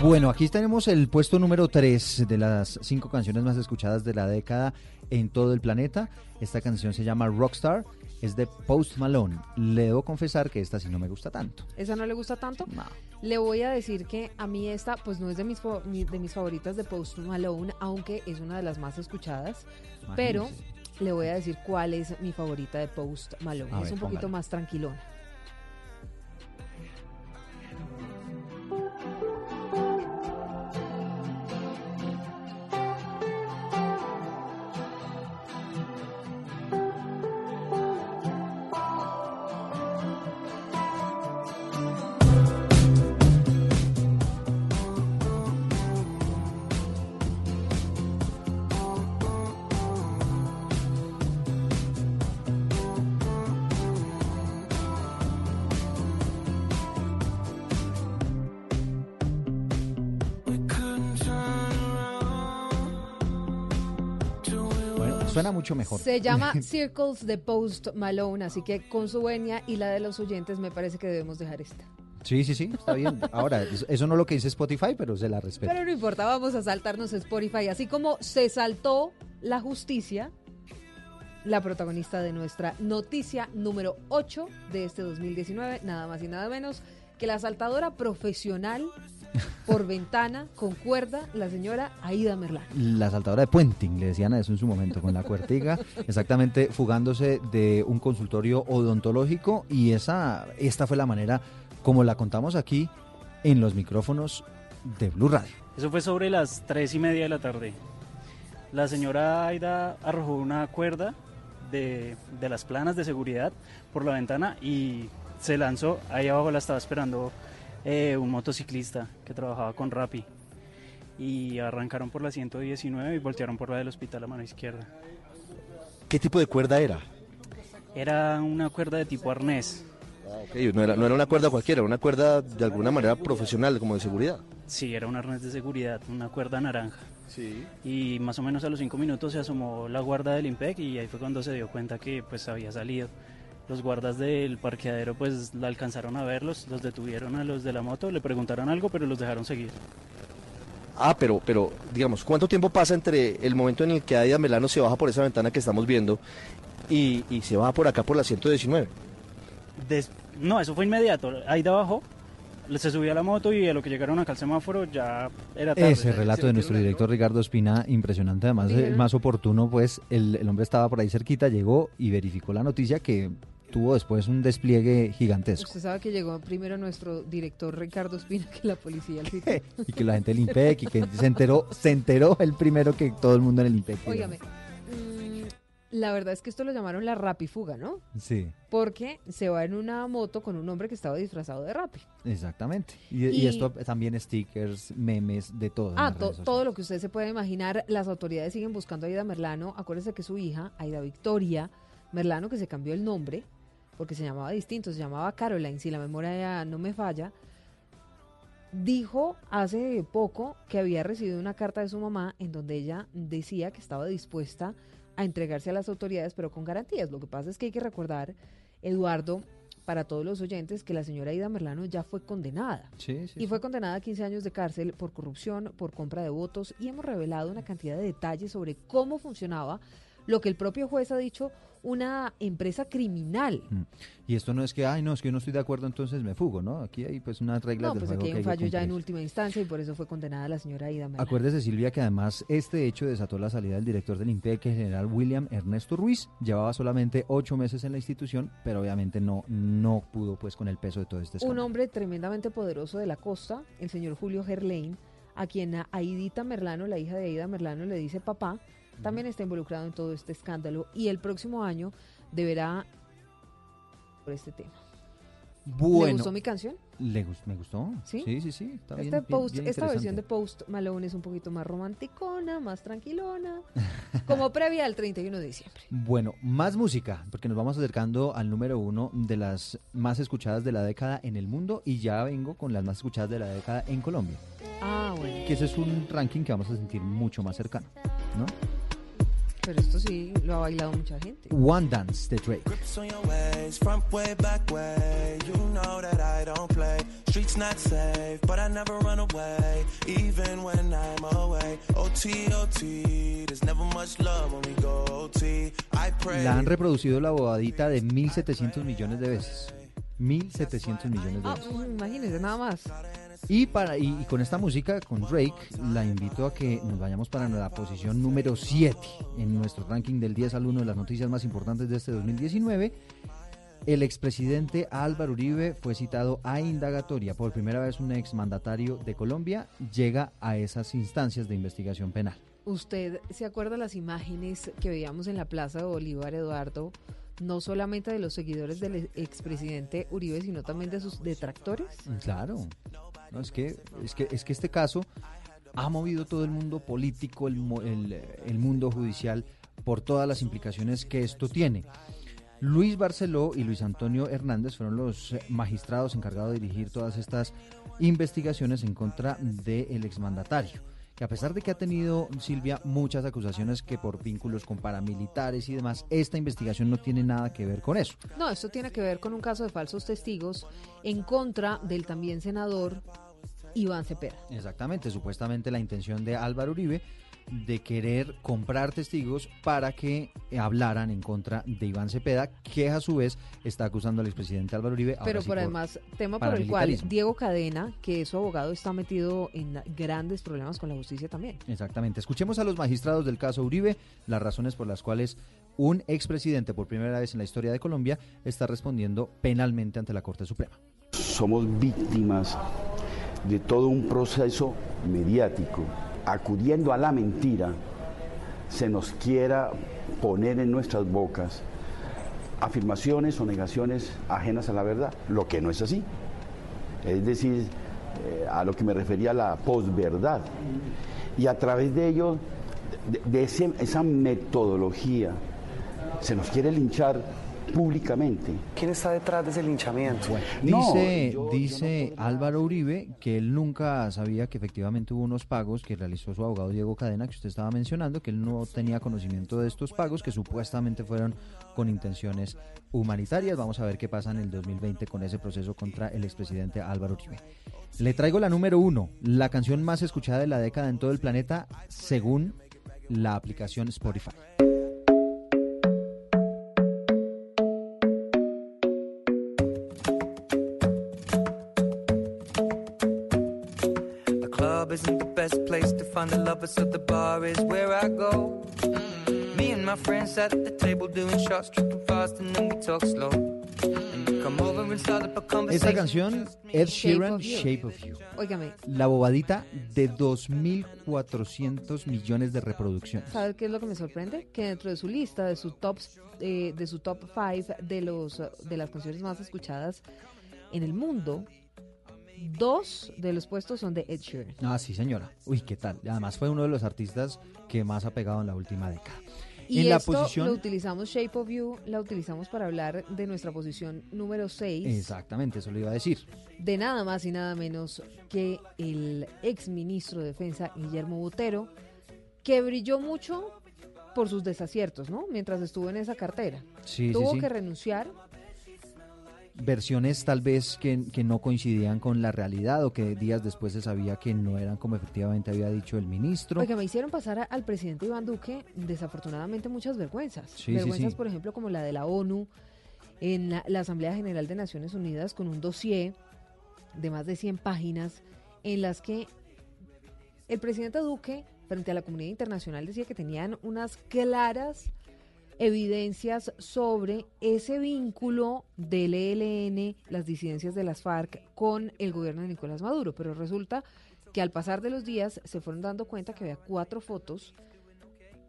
Bueno, aquí tenemos el puesto número 3 de las cinco canciones más escuchadas de la década en todo el planeta. Esta canción se llama Rockstar, es de Post Malone. Le debo confesar que esta sí no me gusta tanto.
¿Esa no le gusta tanto? Le voy a decir que a mí esta, pues no es de mis, de mis favoritas de Post Malone, aunque es una de las más escuchadas. Pero le voy a decir cuál es mi favorita de Post Malone.
A
es
ver,
un poquito más tranquilona.
Suena mucho mejor.
Se llama Circles de Post Malone, así que con su venia y la de los oyentes me parece que debemos dejar esta.
Sí, sí, sí, está bien. Ahora, eso no es lo que dice Spotify, pero se la respeto.
Pero no importa, vamos a saltarnos Spotify, así como se saltó la justicia, la protagonista de nuestra noticia número 8 de este 2019, nada más y nada menos que la saltadora profesional por ventana con cuerda, la señora Aida Merlán.
La saltadora de puenting, le decían a eso en su momento, con la cuertiga, exactamente fugándose de un consultorio odontológico y esa, esta fue la manera como la contamos aquí en los micrófonos de Blue Radio.
Eso fue sobre las tres y media de la tarde. La señora Aida arrojó una cuerda de, de las planas de seguridad por la ventana y se lanzó. Ahí abajo la estaba esperando eh, un motociclista que trabajaba con Rappi. Y arrancaron por la 119 y voltearon por la del hospital a mano izquierda.
¿Qué tipo de cuerda era?
Era una cuerda de tipo arnés.
Ok, no, era, no era una cuerda cualquiera, era una cuerda de alguna manera profesional, como de seguridad.
Sí, era un arnés de seguridad, una cuerda naranja.
Sí.
Y más o menos a los cinco minutos se asomó la guarda del IMPEC y ahí fue cuando se dio cuenta que pues había salido. Los guardas del parqueadero pues la alcanzaron a verlos, los detuvieron a los de la moto, le preguntaron algo pero los dejaron seguir.
Ah, pero, pero, digamos, ¿cuánto tiempo pasa entre el momento en el que Aida Melano se baja por esa ventana que estamos viendo y, y se baja por acá por la 119?
Des- no, eso fue inmediato. Ahí de abajo se subió a la moto y a lo que llegaron acá al semáforo ya era tarde.
Ese relato de nuestro director Ricardo Espina, impresionante, además el más oportuno, pues el, el hombre estaba por ahí cerquita, llegó y verificó la noticia que tuvo después un despliegue gigantesco.
Usted sabe que llegó primero nuestro director Ricardo Espina que la policía.
Y que la gente del IMPEC y que se enteró, se enteró el primero que todo el mundo en el IMPEC.
Óigame, mm, la verdad es que esto lo llamaron la rapifuga, ¿no?
Sí,
Porque se va en una moto con un hombre que estaba disfrazado de rapi.
exactamente. Y, y
Y-
esto también stickers, memes, de todo.
Ah, to- todo lo que usted se puede imaginar. Las autoridades siguen buscando a Aida Merlano. Acuérdese que su hija, Aida Victoria Merlano, que se cambió el nombre porque se llamaba distinto, se llamaba Caroline, si la memoria no me falla, dijo hace poco que había recibido una carta de su mamá en donde ella decía que estaba dispuesta a entregarse a las autoridades, pero con garantías. Lo que pasa es que hay que recordar, Eduardo, para todos los oyentes, que la señora Aida Merlano ya fue condenada.
Sí, sí,
y fue condenada a 15 años de cárcel por corrupción, por compra de votos y hemos revelado una cantidad de detalles sobre cómo funcionaba lo que el propio juez ha dicho una empresa criminal.
Mm. Y esto no es que, ay, no, es que yo no estoy de acuerdo, entonces me fugo, ¿no? Aquí hay pues unas reglas
No,
del
pues
juego
aquí hay
que
un
hay que
fallo ya en última instancia y por eso fue condenada la señora Aida Merlano.
Acuérdese, Silvia, que además este hecho desató la salida del director del IMPEC, el general William Ernesto Ruiz. Llevaba solamente ocho meses en la institución, pero obviamente no, no pudo pues con el peso de todo este
Un
escándalo.
hombre tremendamente poderoso de la costa, el señor Julio Gerlain, a quien a Aidita Merlano, la hija de Aida Merlano, le dice papá, también está involucrado en todo este escándalo y el próximo año deberá por este tema.
Bueno,
¿Le gustó mi canción?
¿Le gus- ¿Me gustó?
¿Sí?
Sí, sí, sí. Está
Este
bien-
post,
bien
esta versión de. Post Malone es un poquito más romanticona, más tranquilona, como previa al 31 de diciembre.
Bueno, más música, porque nos vamos acercando al número uno de las más escuchadas de la década en el mundo y ya vengo con las más escuchadas de la década en Colombia.
Ah, bueno.
Que ese es un ranking que vamos a sentir mucho más cercano, ¿no?
Pero esto sí lo ha bailado mucha gente.
One Dance de Drake.
Grips on your ways, front way, back way. You know that I don't play. Streets not safe, but I never run away, even when I'm away. OT, OT, there's never much love when we go OT. I pray.
La han reproducido la bobadita de 1.700 millones de veces. 1.700 millones de
Ah,
veces.
imagínese, nada más.
Y, para, y, y con esta música, con Drake, la invito a que nos vayamos para la posición número 7 en nuestro ranking del 10 al 1 de las noticias más importantes de este 2019. El expresidente Álvaro Uribe fue citado a indagatoria. Por primera vez un exmandatario de Colombia llega a esas instancias de investigación penal.
¿Usted se acuerda las imágenes que veíamos en la Plaza de Bolívar, Eduardo? No solamente de los seguidores del expresidente Uribe, sino también de sus detractores.
Claro. No, es, que, es, que, es que este caso ha movido todo el mundo político, el, el, el mundo judicial, por todas las implicaciones que esto tiene. Luis Barceló y Luis Antonio Hernández fueron los magistrados encargados de dirigir todas estas investigaciones en contra del exmandatario, que a pesar de que ha tenido Silvia muchas acusaciones que por vínculos con paramilitares y demás, esta investigación no tiene nada que ver con eso.
No, esto tiene que ver con un caso de falsos testigos en contra del también senador Iván Cepeda.
Exactamente, supuestamente la intención de Álvaro Uribe de querer comprar testigos para que hablaran en contra de Iván Cepeda, que a su vez está acusando al expresidente Álvaro Uribe.
Pero
sí
por además, tema por el cual. Diego Cadena, que es su abogado, está metido en grandes problemas con la justicia también.
Exactamente. Escuchemos a los magistrados del caso Uribe las razones por las cuales un expresidente por primera vez en la historia de Colombia está respondiendo penalmente ante la Corte Suprema.
somos víctimas de todo un proceso mediático. Acudiendo a la mentira, se nos quiera poner en nuestras bocas afirmaciones o negaciones ajenas a la verdad, lo que no es así. Es decir, eh, a lo que me refería la posverdad. Y a través de ello, de, esa metodología, se nos quiere linchar públicamente.
¿Quién está detrás de ese linchamiento?
Dice, dice Álvaro Uribe que él nunca sabía que efectivamente hubo unos pagos que realizó su abogado Diego Cadena, que usted estaba mencionando, que él no tenía conocimiento de estos pagos, que supuestamente fueron con intenciones humanitarias. Vamos a ver qué pasa en el 2020 con ese proceso contra el expresidente Álvaro Uribe. Le traigo la número uno, la canción más escuchada de la década en todo el planeta, según la aplicación Spotify.
Find the lovers, so the bar is where I go. Me and my friends sat at the table doing shots, tripping fast, and then we talk slow. And you come over and start up a conversation.
Esta canción, Ed Sheeran. Shape of You.
Óigame,
La bobadita de 2.400 millones de reproducciones.
¿sabe qué es lo que me sorprende? Que dentro de su lista, de su top, eh, de su top 5 de los de las canciones más escuchadas en el mundo, dos de los puestos son de Ed Sheeran.
Ah, sí, señora. Uy, ¿qué tal? Además fue uno de los artistas que más ha pegado en la última década.
Y
en la
esto
posición...
lo utilizamos, Shape of You, la utilizamos para hablar de nuestra posición número 6,
Exactamente, eso lo iba a decir.
de nada más y nada menos que el ex ministro de Defensa, Guillermo Botero, que brilló mucho por sus desaciertos, ¿no? Mientras estuvo en esa cartera.
Sí, sí,
Tuvo
sí.
que renunciar
Versiones tal vez que, que no coincidían con la realidad o que días después se sabía que no eran como efectivamente había dicho el ministro.
Oiga, me hicieron pasar a- al presidente Iván Duque, desafortunadamente, muchas vergüenzas.
Sí, sí,
vergüenzas,
sí.
por ejemplo, como la de la ONU en la, la Asamblea General de Naciones Unidas con un dossier de más de 100 páginas en las que el presidente Duque, frente a la comunidad internacional, decía que tenían unas claras evidencias sobre ese vínculo del ELN, las disidencias de las FARC, con el gobierno de Nicolás Maduro. Pero resulta que al pasar de los días se fueron dando cuenta que había cuatro fotos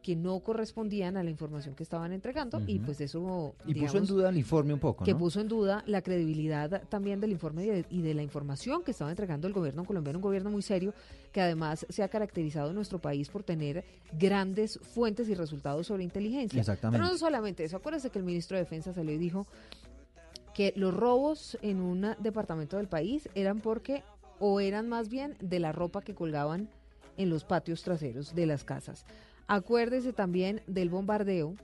que no correspondían a la información que estaban entregando y pues eso
Y puso en duda el informe un poco,
que
¿no?
puso en duda la credibilidad también del informe y de, y de la información que estaba entregando el gobierno colombiano, un gobierno muy serio que además se ha caracterizado en nuestro país por tener grandes fuentes y resultados sobre inteligencia.
Exactamente.
Pero no solamente eso, acuérdense que el ministro de Defensa salió y dijo que los robos en un departamento del país eran porque o eran más bien de la ropa que colgaban en los patios traseros de las casas. Acuérdese también del bombardeo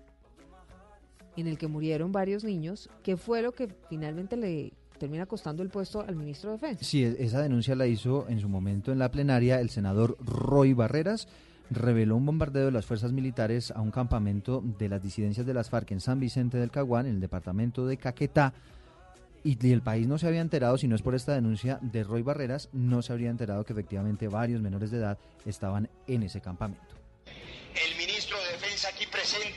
en el que murieron varios niños, que fue lo que finalmente le termina costando el puesto al ministro de Defensa.
Sí, e- esa denuncia la hizo en su momento en la plenaria el senador Roy Barreras. Reveló un bombardeo de las fuerzas militares a un campamento de las disidencias de las FARC en San Vicente del Caguán, en el departamento de Caquetá. Y, y el país no se había enterado, si no es por esta denuncia de Roy Barreras, no se habría enterado que efectivamente varios menores de edad estaban en ese campamento.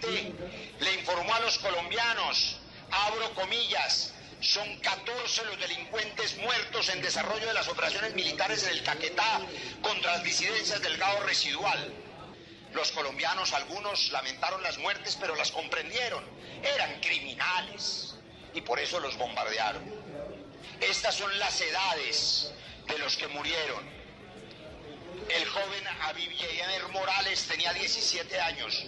Le informó a los colombianos, abro comillas, son 14 los delincuentes muertos en desarrollo de las operaciones militares en el Caquetá contra las disidencias del Gao residual. Los colombianos, algunos lamentaron las muertes, pero las comprendieron. Eran criminales y por eso los bombardearon. Estas son las edades de los que murieron. El joven Abivier Morales tenía 17 años,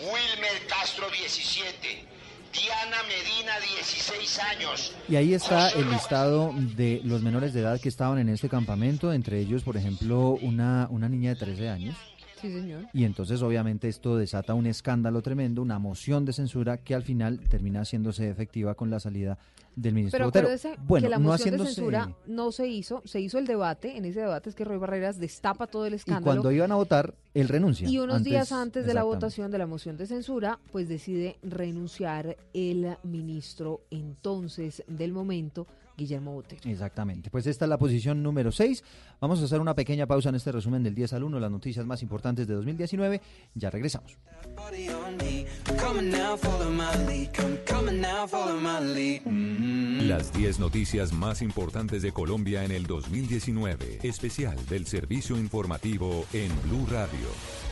Wilmer Castro 17, Diana Medina, 16 años.
Y ahí está el listado de los menores de edad que estaban en este campamento, entre ellos, por ejemplo, una, una niña de 13 años.
Sí, señor.
Y entonces obviamente esto desata un escándalo tremendo, una moción de censura que al final termina haciéndose efectiva con la salida del ministro
Pero
Botero. Bueno,
que la
no
moción de
haciéndose-
censura no se hizo, se hizo el debate, en ese debate es que Roy Barreras destapa todo el
Y
escándalo.
cuando iban a votar, él renuncia.
Y unos días
Antes-
de la votación de la moción de censura, pues decide renunciar el ministro entonces del momento, Guillermo Botero.
Exactamente. Pues esta es la posición número 6. Vamos a hacer una pequeña pausa en este resumen del 10 al 1, las noticias más importantes de 2019. Ya regresamos.
Mm.
Las 10 noticias más importantes de Colombia en el 2019. Especial del servicio informativo en Blue Radio.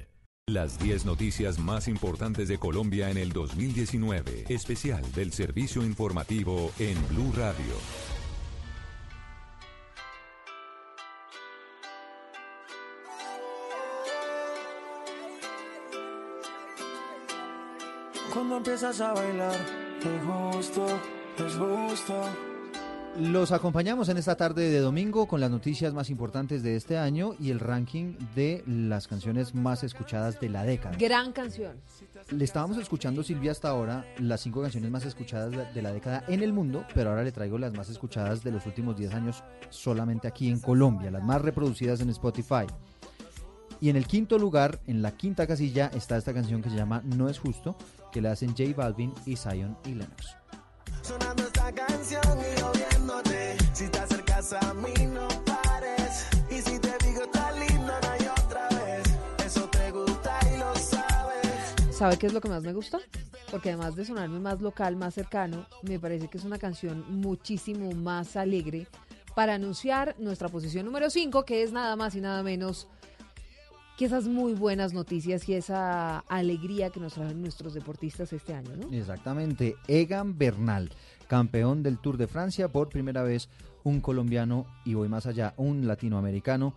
Las 10 noticias más importantes de Colombia en el 2019. Especial del servicio informativo en Blue Radio.
Cuando empiezas a bailar, es justo, es justo.
Los acompañamos en esta tarde de domingo con las noticias más importantes de este año y el ranking de las canciones más escuchadas de la década.
Gran canción.
Le estábamos escuchando, Silvia, hasta ahora las cinco canciones más escuchadas de- la década en el mundo, pero ahora le traigo las más escuchadas de los últimos 10 años solamente aquí en Colombia, las más reproducidas en Spotify. Y en el quinto lugar, en la quinta casilla, está esta canción que se llama No es justo, que la hacen J Balvin y Zion y Lennox.
Sonando esta canción y
¿Sabe qué es lo que más me gusta? Porque además de sonarme más local, más cercano, me parece que es una canción muchísimo más alegre para anunciar nuestra posición número 5, que es nada más y nada menos que esas muy buenas noticias y esa alegría que nos traen nuestros deportistas este año, ¿no?
Exactamente, Egan Bernal, campeón del Tour de Francia, por primera vez un colombiano y voy más allá, un latinoamericano,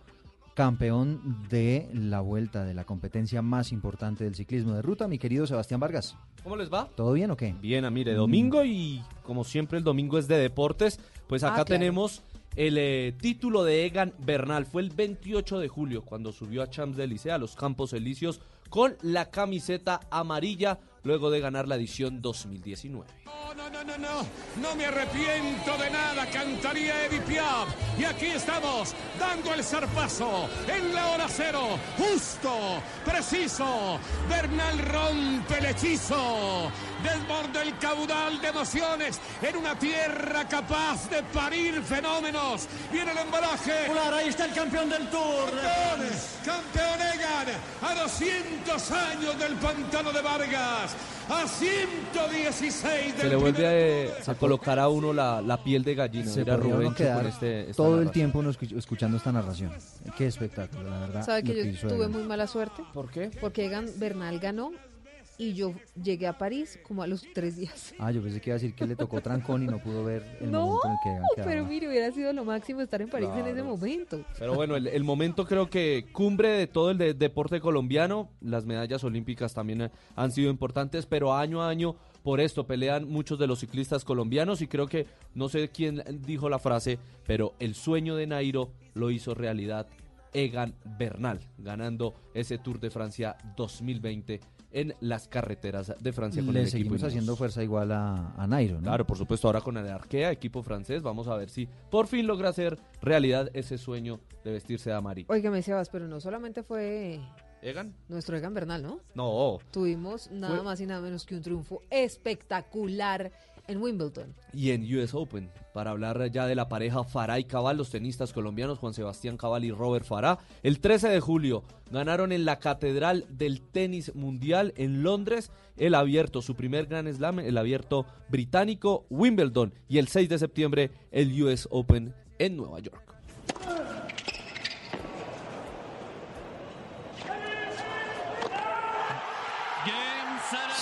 campeón de la vuelta de la competencia más importante del ciclismo de ruta, mi querido Sebastián Vargas.
¿Cómo les va?
¿Todo bien o qué?
Bien, ah, mire, domingo y como siempre el domingo es de deportes, pues
Ah,
acá
claro.
tenemos el eh, título de Egan Bernal. Fue el 28 de julio cuando subió a Champs-Élysées, a los Campos Elíseos, con la camiseta amarilla luego de ganar la edición 2019.
No, no, no, no, no me arrepiento de nada, cantaría Edith Piaf. Y aquí estamos, dando el zarpazo en la hora cero, justo, preciso. Bernal rompe el hechizo, desborda el caudal de emociones en una tierra capaz de parir fenómenos. Viene el embalaje. ahí está el campeón del Tour. Campeón, campeón Egan, a 200 años del pantano de Vargas, a 116 del
Se le vuelve a, a colocar a uno la, la piel de gallina.
Se
Mira,
podría uno
Rubencho
quedar
con este,
todo el tiempo uno escu- escuchando esta narración. Qué espectáculo, la verdad.
¿Sabe que yo tuve
Egan.
muy mala suerte?
¿Por qué?
Porque Egan Bernal ganó y yo llegué a París como a los tres días.
Ah, yo pensé que iba a decir que le tocó trancón y no pudo ver el
No,
momento en el que quedaba.
pero mire, hubiera sido lo máximo estar en París en ese momento.
Pero bueno, el, el momento creo que cumbre de todo el de- deporte colombiano. Las medallas olímpicas también eh, han sido importantes, pero año a año por esto pelean muchos de los ciclistas colombianos y creo que, no sé quién dijo la frase, pero el sueño de Nairo lo hizo realidad Egan Bernal, ganando ese Tour de Francia 2020 en las carreteras de Francia con
Le
el equipo
seguimos haciendo fuerza igual a, a Nairo, ¿no?
Claro, por supuesto, ahora con el Arkea, equipo francés, vamos a ver si por fin logra hacer realidad ese sueño de vestirse de amarillo.
Óigame, Sebas, pero no solamente fue
¿Egan?
nuestro Egan Bernal, ¿no?
No,
Tuvimos nada
Fue-
más y nada menos que un triunfo espectacular en Wimbledon.
y en US Open. Para hablar ya de la pareja Farah y Cabal, los tenistas colombianos Juan Sebastián Cabal y Robert Farah, el 13 de julio ganaron en la Catedral del Tenis Mundial en Londres el abierto, su primer Grand Slam, el abierto británico Wimbledon y el 6 de septiembre el US Open en Nueva York.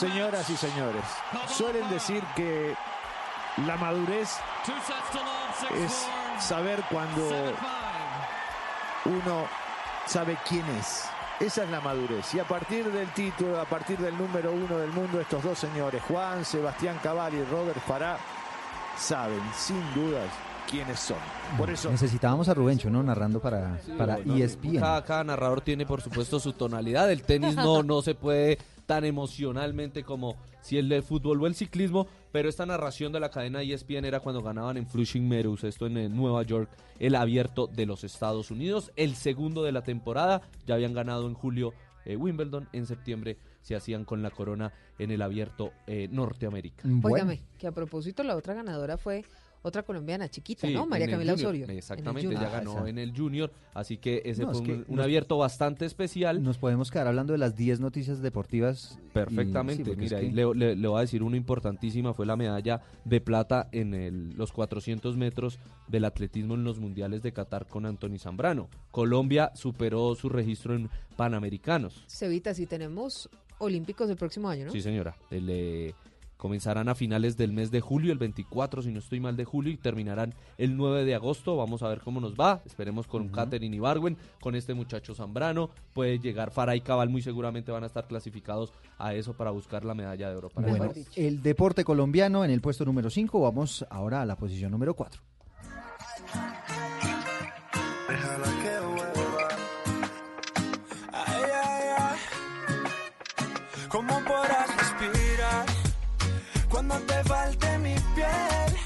Señoras y señores, suelen decir que la madurez es saber cuando uno sabe quién es. Esa es la madurez. Y a partir del título, a partir del número uno del mundo, estos dos señores, Juan Sebastián Cabal y Robert Farah, saben sin dudas quiénes son. Por eso
Necesitábamos a Rubencho, ¿no? Narrando para, para E ESPN.
Cada, cada narrador tiene, por supuesto, su tonalidad. El tenis no, no se puede tan emocionalmente como si el del fútbol o el ciclismo, pero esta narración de la cadena ESPN era cuando ganaban en Flushing Meadows, esto en eh, Nueva York, el abierto de los Estados Unidos, el segundo de la temporada, ya habían ganado en julio eh, Wimbledon, en septiembre se hacían con la corona en el abierto eh, norteamericano.
Óigame, que a propósito la otra ganadora fue otra colombiana chiquita,
Sí,
¿no? María Camila
Junior.
Osorio.
Exactamente, ya ganó en el Junior, así que ese
No,
fue
es que
un, un
nos-
abierto bastante especial.
Nos podemos quedar hablando de las 10 noticias deportivas. y-
Perfectamente,
sí, es
mira,
que-
le, le- le voy a decir una importantísima, fue la medalla de plata en el- los 400 metros del atletismo en los mundiales de Qatar con Anthony Zambrano. Colombia superó su registro en Panamericanos.
Cevita, si tenemos olímpicos el próximo año, ¿no?
Sí, señora. El, eh, comenzarán a finales del mes de julio, el 24, si no estoy mal, de julio, y terminarán el 9 de agosto. Vamos a ver cómo nos va. Esperemos con Katherine Ibargüen, con este muchacho Zambrano. Puede llegar Farah y Cabal, muy seguramente van a estar clasificados a eso para buscar la medalla de oro. Para
Bueno,
el país.
el deporte colombiano en el puesto número 5. Vamos ahora a la posición número 4.
Déjala que vuelva. Ay, ay, ay. ¿Cómo podrás respirar cuando te falte mi piel?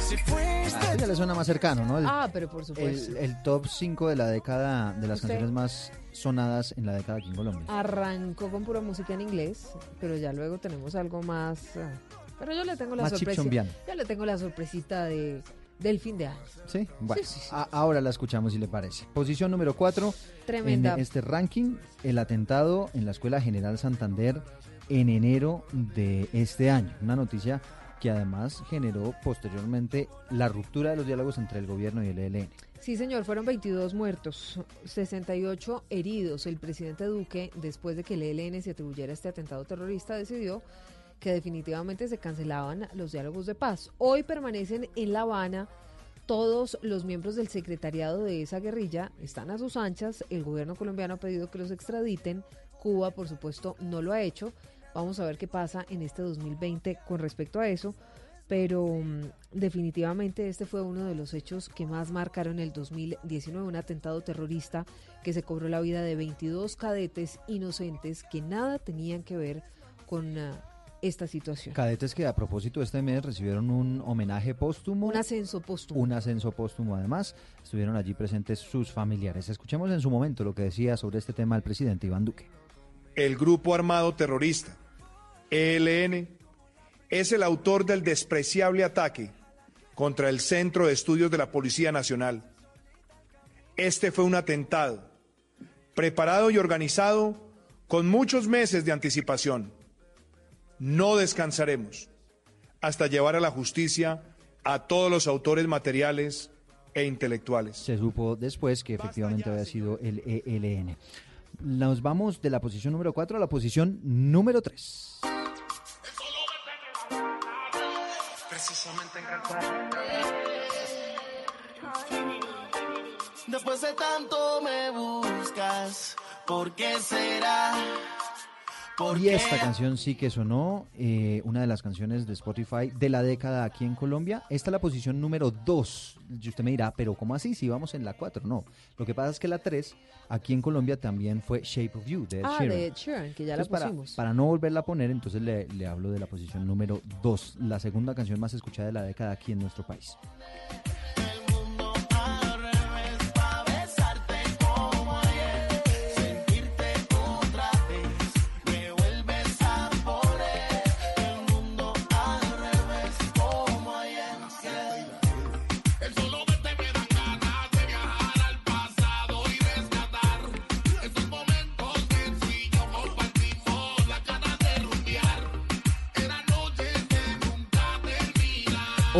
Si fuiste.
A ella le suena más cercano, ¿no? El,
Ah, pero por supuesto.
el, el top 5 de la década, de las
Usted-
canciones más sonadas en la década aquí en Colombia.
Arrancó con pura música en inglés, pero ya luego tenemos algo más. ah, Pero yo le tengo la
chipchombiano.
Yo le tengo la sorpresita de del fin de año.
Sí, bueno,
sí, sí.
a- ahora la escuchamos si le parece. Posición número 4
Tremenda.
en este ranking, el atentado en la Escuela General Santander en enero de este año. Una noticia que además generó posteriormente la ruptura de los diálogos entre el gobierno y el ELN.
Sí, señor, fueron 22 muertos, 68 heridos. El presidente Duque, después de que el ELN se atribuyera este atentado terrorista, decidió que definitivamente se cancelaban los diálogos de paz. Hoy permanecen en La Habana. Todos los miembros del secretariado de esa guerrilla están a sus anchas. El gobierno colombiano ha pedido que los extraditen. Cuba, por supuesto, no lo ha hecho. Vamos a ver qué pasa en este 2020 con respecto a eso pero mm, definitivamente este fue uno de los hechos que más marcaron el 2019, un atentado terrorista que se cobró la vida de 22 cadetes inocentes que nada tenían que ver con ah, esta situación.
Cadetes que a propósito este mes recibieron un homenaje póstumo.
Un ascenso póstumo.
Un ascenso póstumo además. Estuvieron allí presentes sus familiares. Escuchemos en su momento lo que decía sobre este tema el presidente Iván Duque.
El grupo armado terrorista ELN es el autor del despreciable ataque contra el Centro de Estudios de la Policía Nacional. Este fue un atentado preparado y organizado con muchos meses de anticipación. No descansaremos hasta llevar a la justicia a todos los autores materiales e intelectuales.
Se supo después que efectivamente había sido el ELN. Nos vamos de la posición número 4 a la posición número 3.
Después de tanto me buscas, ¿por qué será? ¿Por
Y
qué?
esta canción sí que sonó, eh, una de las canciones de Spotify de la década aquí en Colombia. Esta es la posición número 2. Y usted me dirá, pero ¿cómo así? Si vamos en la 4. No. Lo que pasa es que la 3 aquí en Colombia también fue Shape of You de Ed
Ah,
Sheeran.
de Ed Sheeran, que ya la
para,
pusimos.
para no volverla a poner, entonces le, le hablo de la posición número 2, la segunda canción más escuchada de la década aquí en nuestro país.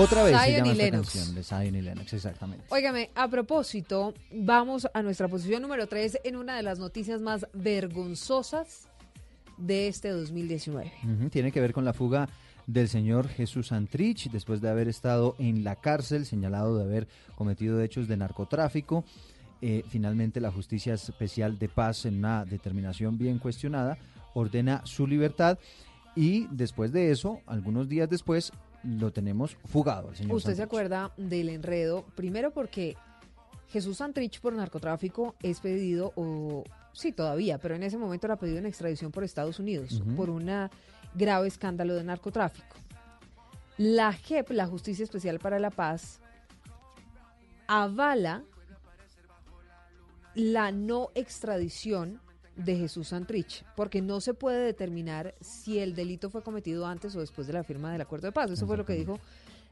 Otra vez
se
Zion
llama
y
esta
Lennox.
canción de Zion y Lennox, exactamente.
Óigame, a propósito, vamos a nuestra posición número 3 en una de las noticias más vergonzosas de este 2019.
Ujú, Tiene que ver con la fuga del señor Jesús Santrich después de haber estado en la cárcel, señalado de haber cometido hechos de narcotráfico. Eh, finalmente, la Justicia Especial de Paz, en una determinación bien cuestionada, ordena su libertad y después de eso, algunos días después, lo tenemos fugado señor
¿Usted se acuerda del enredo? Primero porque Jesús Santrich por narcotráfico es pedido, o sí, todavía, pero en ese momento era pedido en extradición por Estados Unidos por un grave escándalo de narcotráfico. La JEP, la Justicia Especial para la Paz, avala la no extradición de Jesús Santrich, porque no se puede determinar si el delito fue cometido antes o después de la firma del acuerdo de paz. Eso fue lo que dijo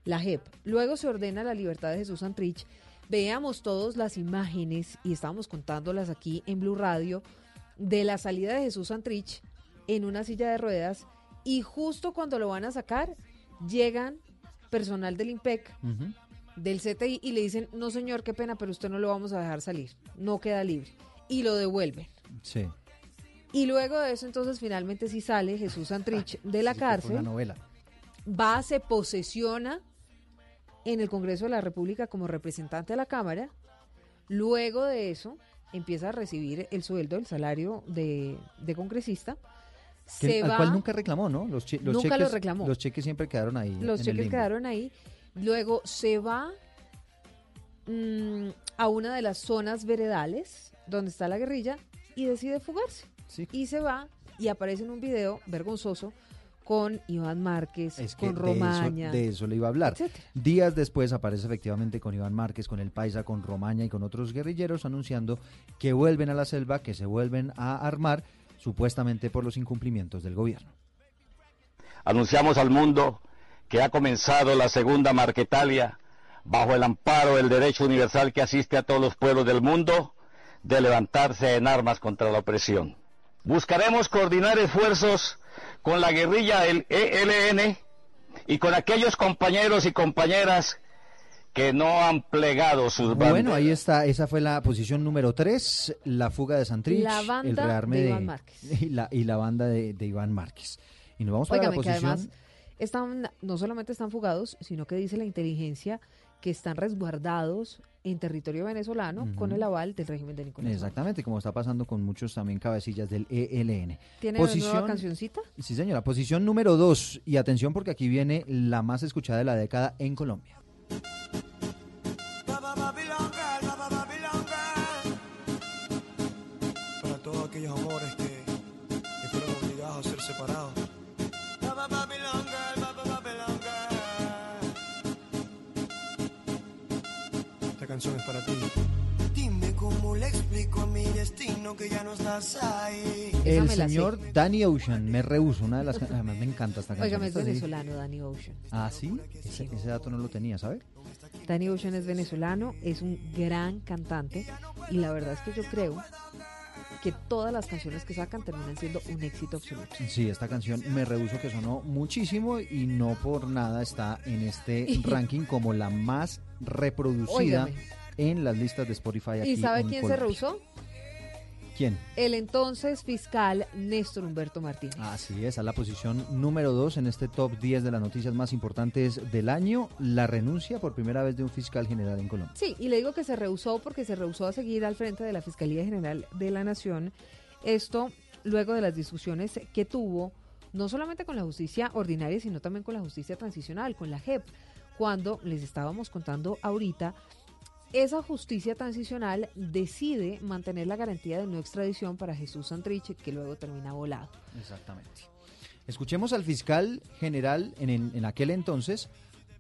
la JEP. Luego se ordena la libertad de Jesús Santrich. Veamos todas las imágenes, y estábamos contándolas aquí en Blue Radio, de la salida de Jesús Santrich en una silla de ruedas, y justo cuando lo van a sacar, llegan personal del IMPEC, del CTI, y le dicen, no señor, qué pena, pero usted no lo vamos a dejar salir, no queda libre. Y lo devuelven.
Sí.
Y luego de eso, entonces, finalmente sí sale Jesús Santrich de la
Sí,
cárcel,
una novela.
va, se posesiona en el Congreso de la República como representante de la Cámara. Luego de eso, empieza a recibir el sueldo, el salario de, de congresista.
Que-
Se
al
va,
cual nunca reclamó, ¿no? Los, che- los
Nunca lo
cheques,
reclamó.
Los cheques siempre quedaron ahí.
los cheques quedaron ahí. Luego se va mm, a una de las zonas veredales donde está la guerrilla y decide fugarse. Y se va y aparece en un video vergonzoso con Iván Márquez,
Es que
con
de eso-
Romaña.
De eso, le iba a hablar.
etcétera.
Días después aparece efectivamente con Iván Márquez, con el Paisa, con Romaña y con otros guerrilleros anunciando que vuelven a la selva, que se vuelven a armar, supuestamente por los incumplimientos del gobierno.
Anunciamos al mundo que ha comenzado la segunda Marquetalia bajo el amparo del derecho universal que asiste a todos los pueblos del mundo de levantarse en armas contra la opresión. Buscaremos coordinar esfuerzos con la guerrilla del ELN y con aquellos compañeros y compañeras que no han plegado sus bandas.
Bueno, ahí está, esa fue la posición número 3, la fuga de Santrich,
La banda
el rearme
de
de,
Iván Márquez.
Y, la, y la banda de, de Iván Márquez. Y nos vamos para la
que
posición...
además están, no solamente están fugados, sino que dice la inteligencia que están resguardados en territorio venezolano con el aval del régimen de Nicolás. Maduro.
Exactamente, como está pasando con muchos también cabecillas del ELN.
¿Tiene una nueva cancioncita?
Sí, señora. Posición número 2. Y atención porque aquí viene la más escuchada de la década en Colombia.
Para todos aquellos amores que, que fueron obligados a ser separados. Canción es para ti. Dime cómo le explico a mi destino que ya no estás ahí.
El señor Danny Ocean, me rehuso, una de las... can- Además me encanta esta canción.
Óigame, es venezolano, Danny Ocean.
Ah, ¿sí? Ese, ese dato no lo tenía, ¿sabe?
Danny Ocean es venezolano, es un gran cantante y la verdad es que yo creo que todas las canciones que sacan terminan siendo un éxito absoluto.
Sí, esta canción me rehuso que sonó muchísimo y no por nada está en este ranking como la más reproducida
Óigame.
en las listas de Spotify aquí
¿Y sabe
en
quién
Colombia.
se rehusó?
¿Quién?
El entonces fiscal Néstor Humberto Martínez.
Así es, a la posición número 2 en este top 10 de las noticias más importantes del año, la renuncia por primera vez de un fiscal general en Colombia.
Sí, y le digo que se rehusó porque se rehusó a seguir al frente de la Fiscalía General de la Nación. Esto luego de las discusiones que tuvo, no solamente con la justicia ordinaria, sino también con la justicia transicional, con la JEP, cuando les estábamos contando ahorita, esa justicia transicional decide mantener la garantía de no extradición para Jesús Santrich, que luego termina volado.
Exactamente. Escuchemos al fiscal general en, el- en aquel entonces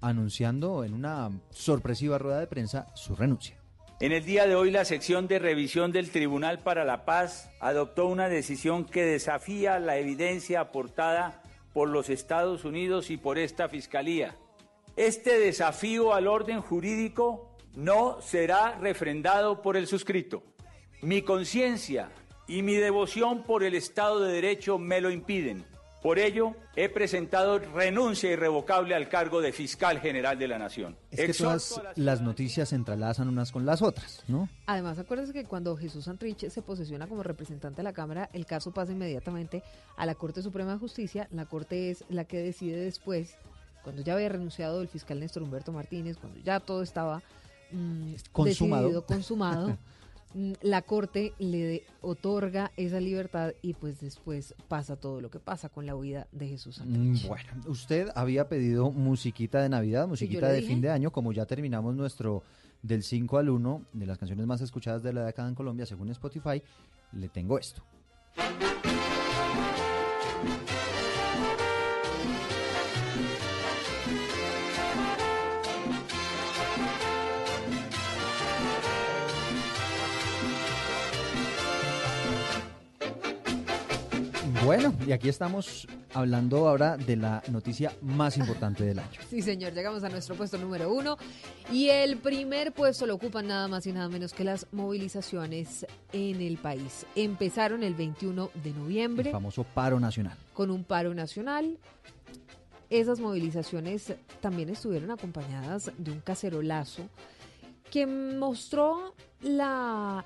anunciando en una sorpresiva rueda de prensa su renuncia.
En el día de hoy, la sección de revisión del Tribunal para la Paz adoptó una decisión que desafía la evidencia aportada por los Estados Unidos y por esta Fiscalía. Este desafío al orden jurídico no será refrendado por el suscrito. Mi conciencia y mi devoción por el Estado de Derecho me lo impiden. Por ello, he presentado renuncia irrevocable al cargo de fiscal general de la Nación.
Es que todas las noticias se entrelazan unas con las otras, ¿no?
Además, acuérdense que cuando Jesús Santrich se posesiona como representante de la Cámara, el caso pasa inmediatamente a la Corte Suprema de Justicia. La Corte es la que decide después, cuando ya había renunciado el fiscal Néstor Humberto Martínez, cuando ya todo estaba mm,
Consumado.
decidido, consumado, mm, la Corte le de- otorga esa libertad y pues después pasa todo lo que pasa con la huida de Jesús Santrich.
Mm, Bueno, usted había pedido musiquita de Navidad, musiquita de
dije.
fin de año, como ya terminamos nuestro del 5 al 1 de las canciones más escuchadas de la década en Colombia, según Spotify, le tengo esto. Bueno, y aquí estamos hablando ahora de la noticia más importante del año.
Sí, señor, llegamos a nuestro puesto número uno. Y el primer puesto lo ocupan nada más y nada menos que las movilizaciones en el país. Empezaron el 21 de
El
noviembre
famoso paro nacional.
con un paro nacional. Esas movilizaciones también estuvieron acompañadas de un cacerolazo que mostró la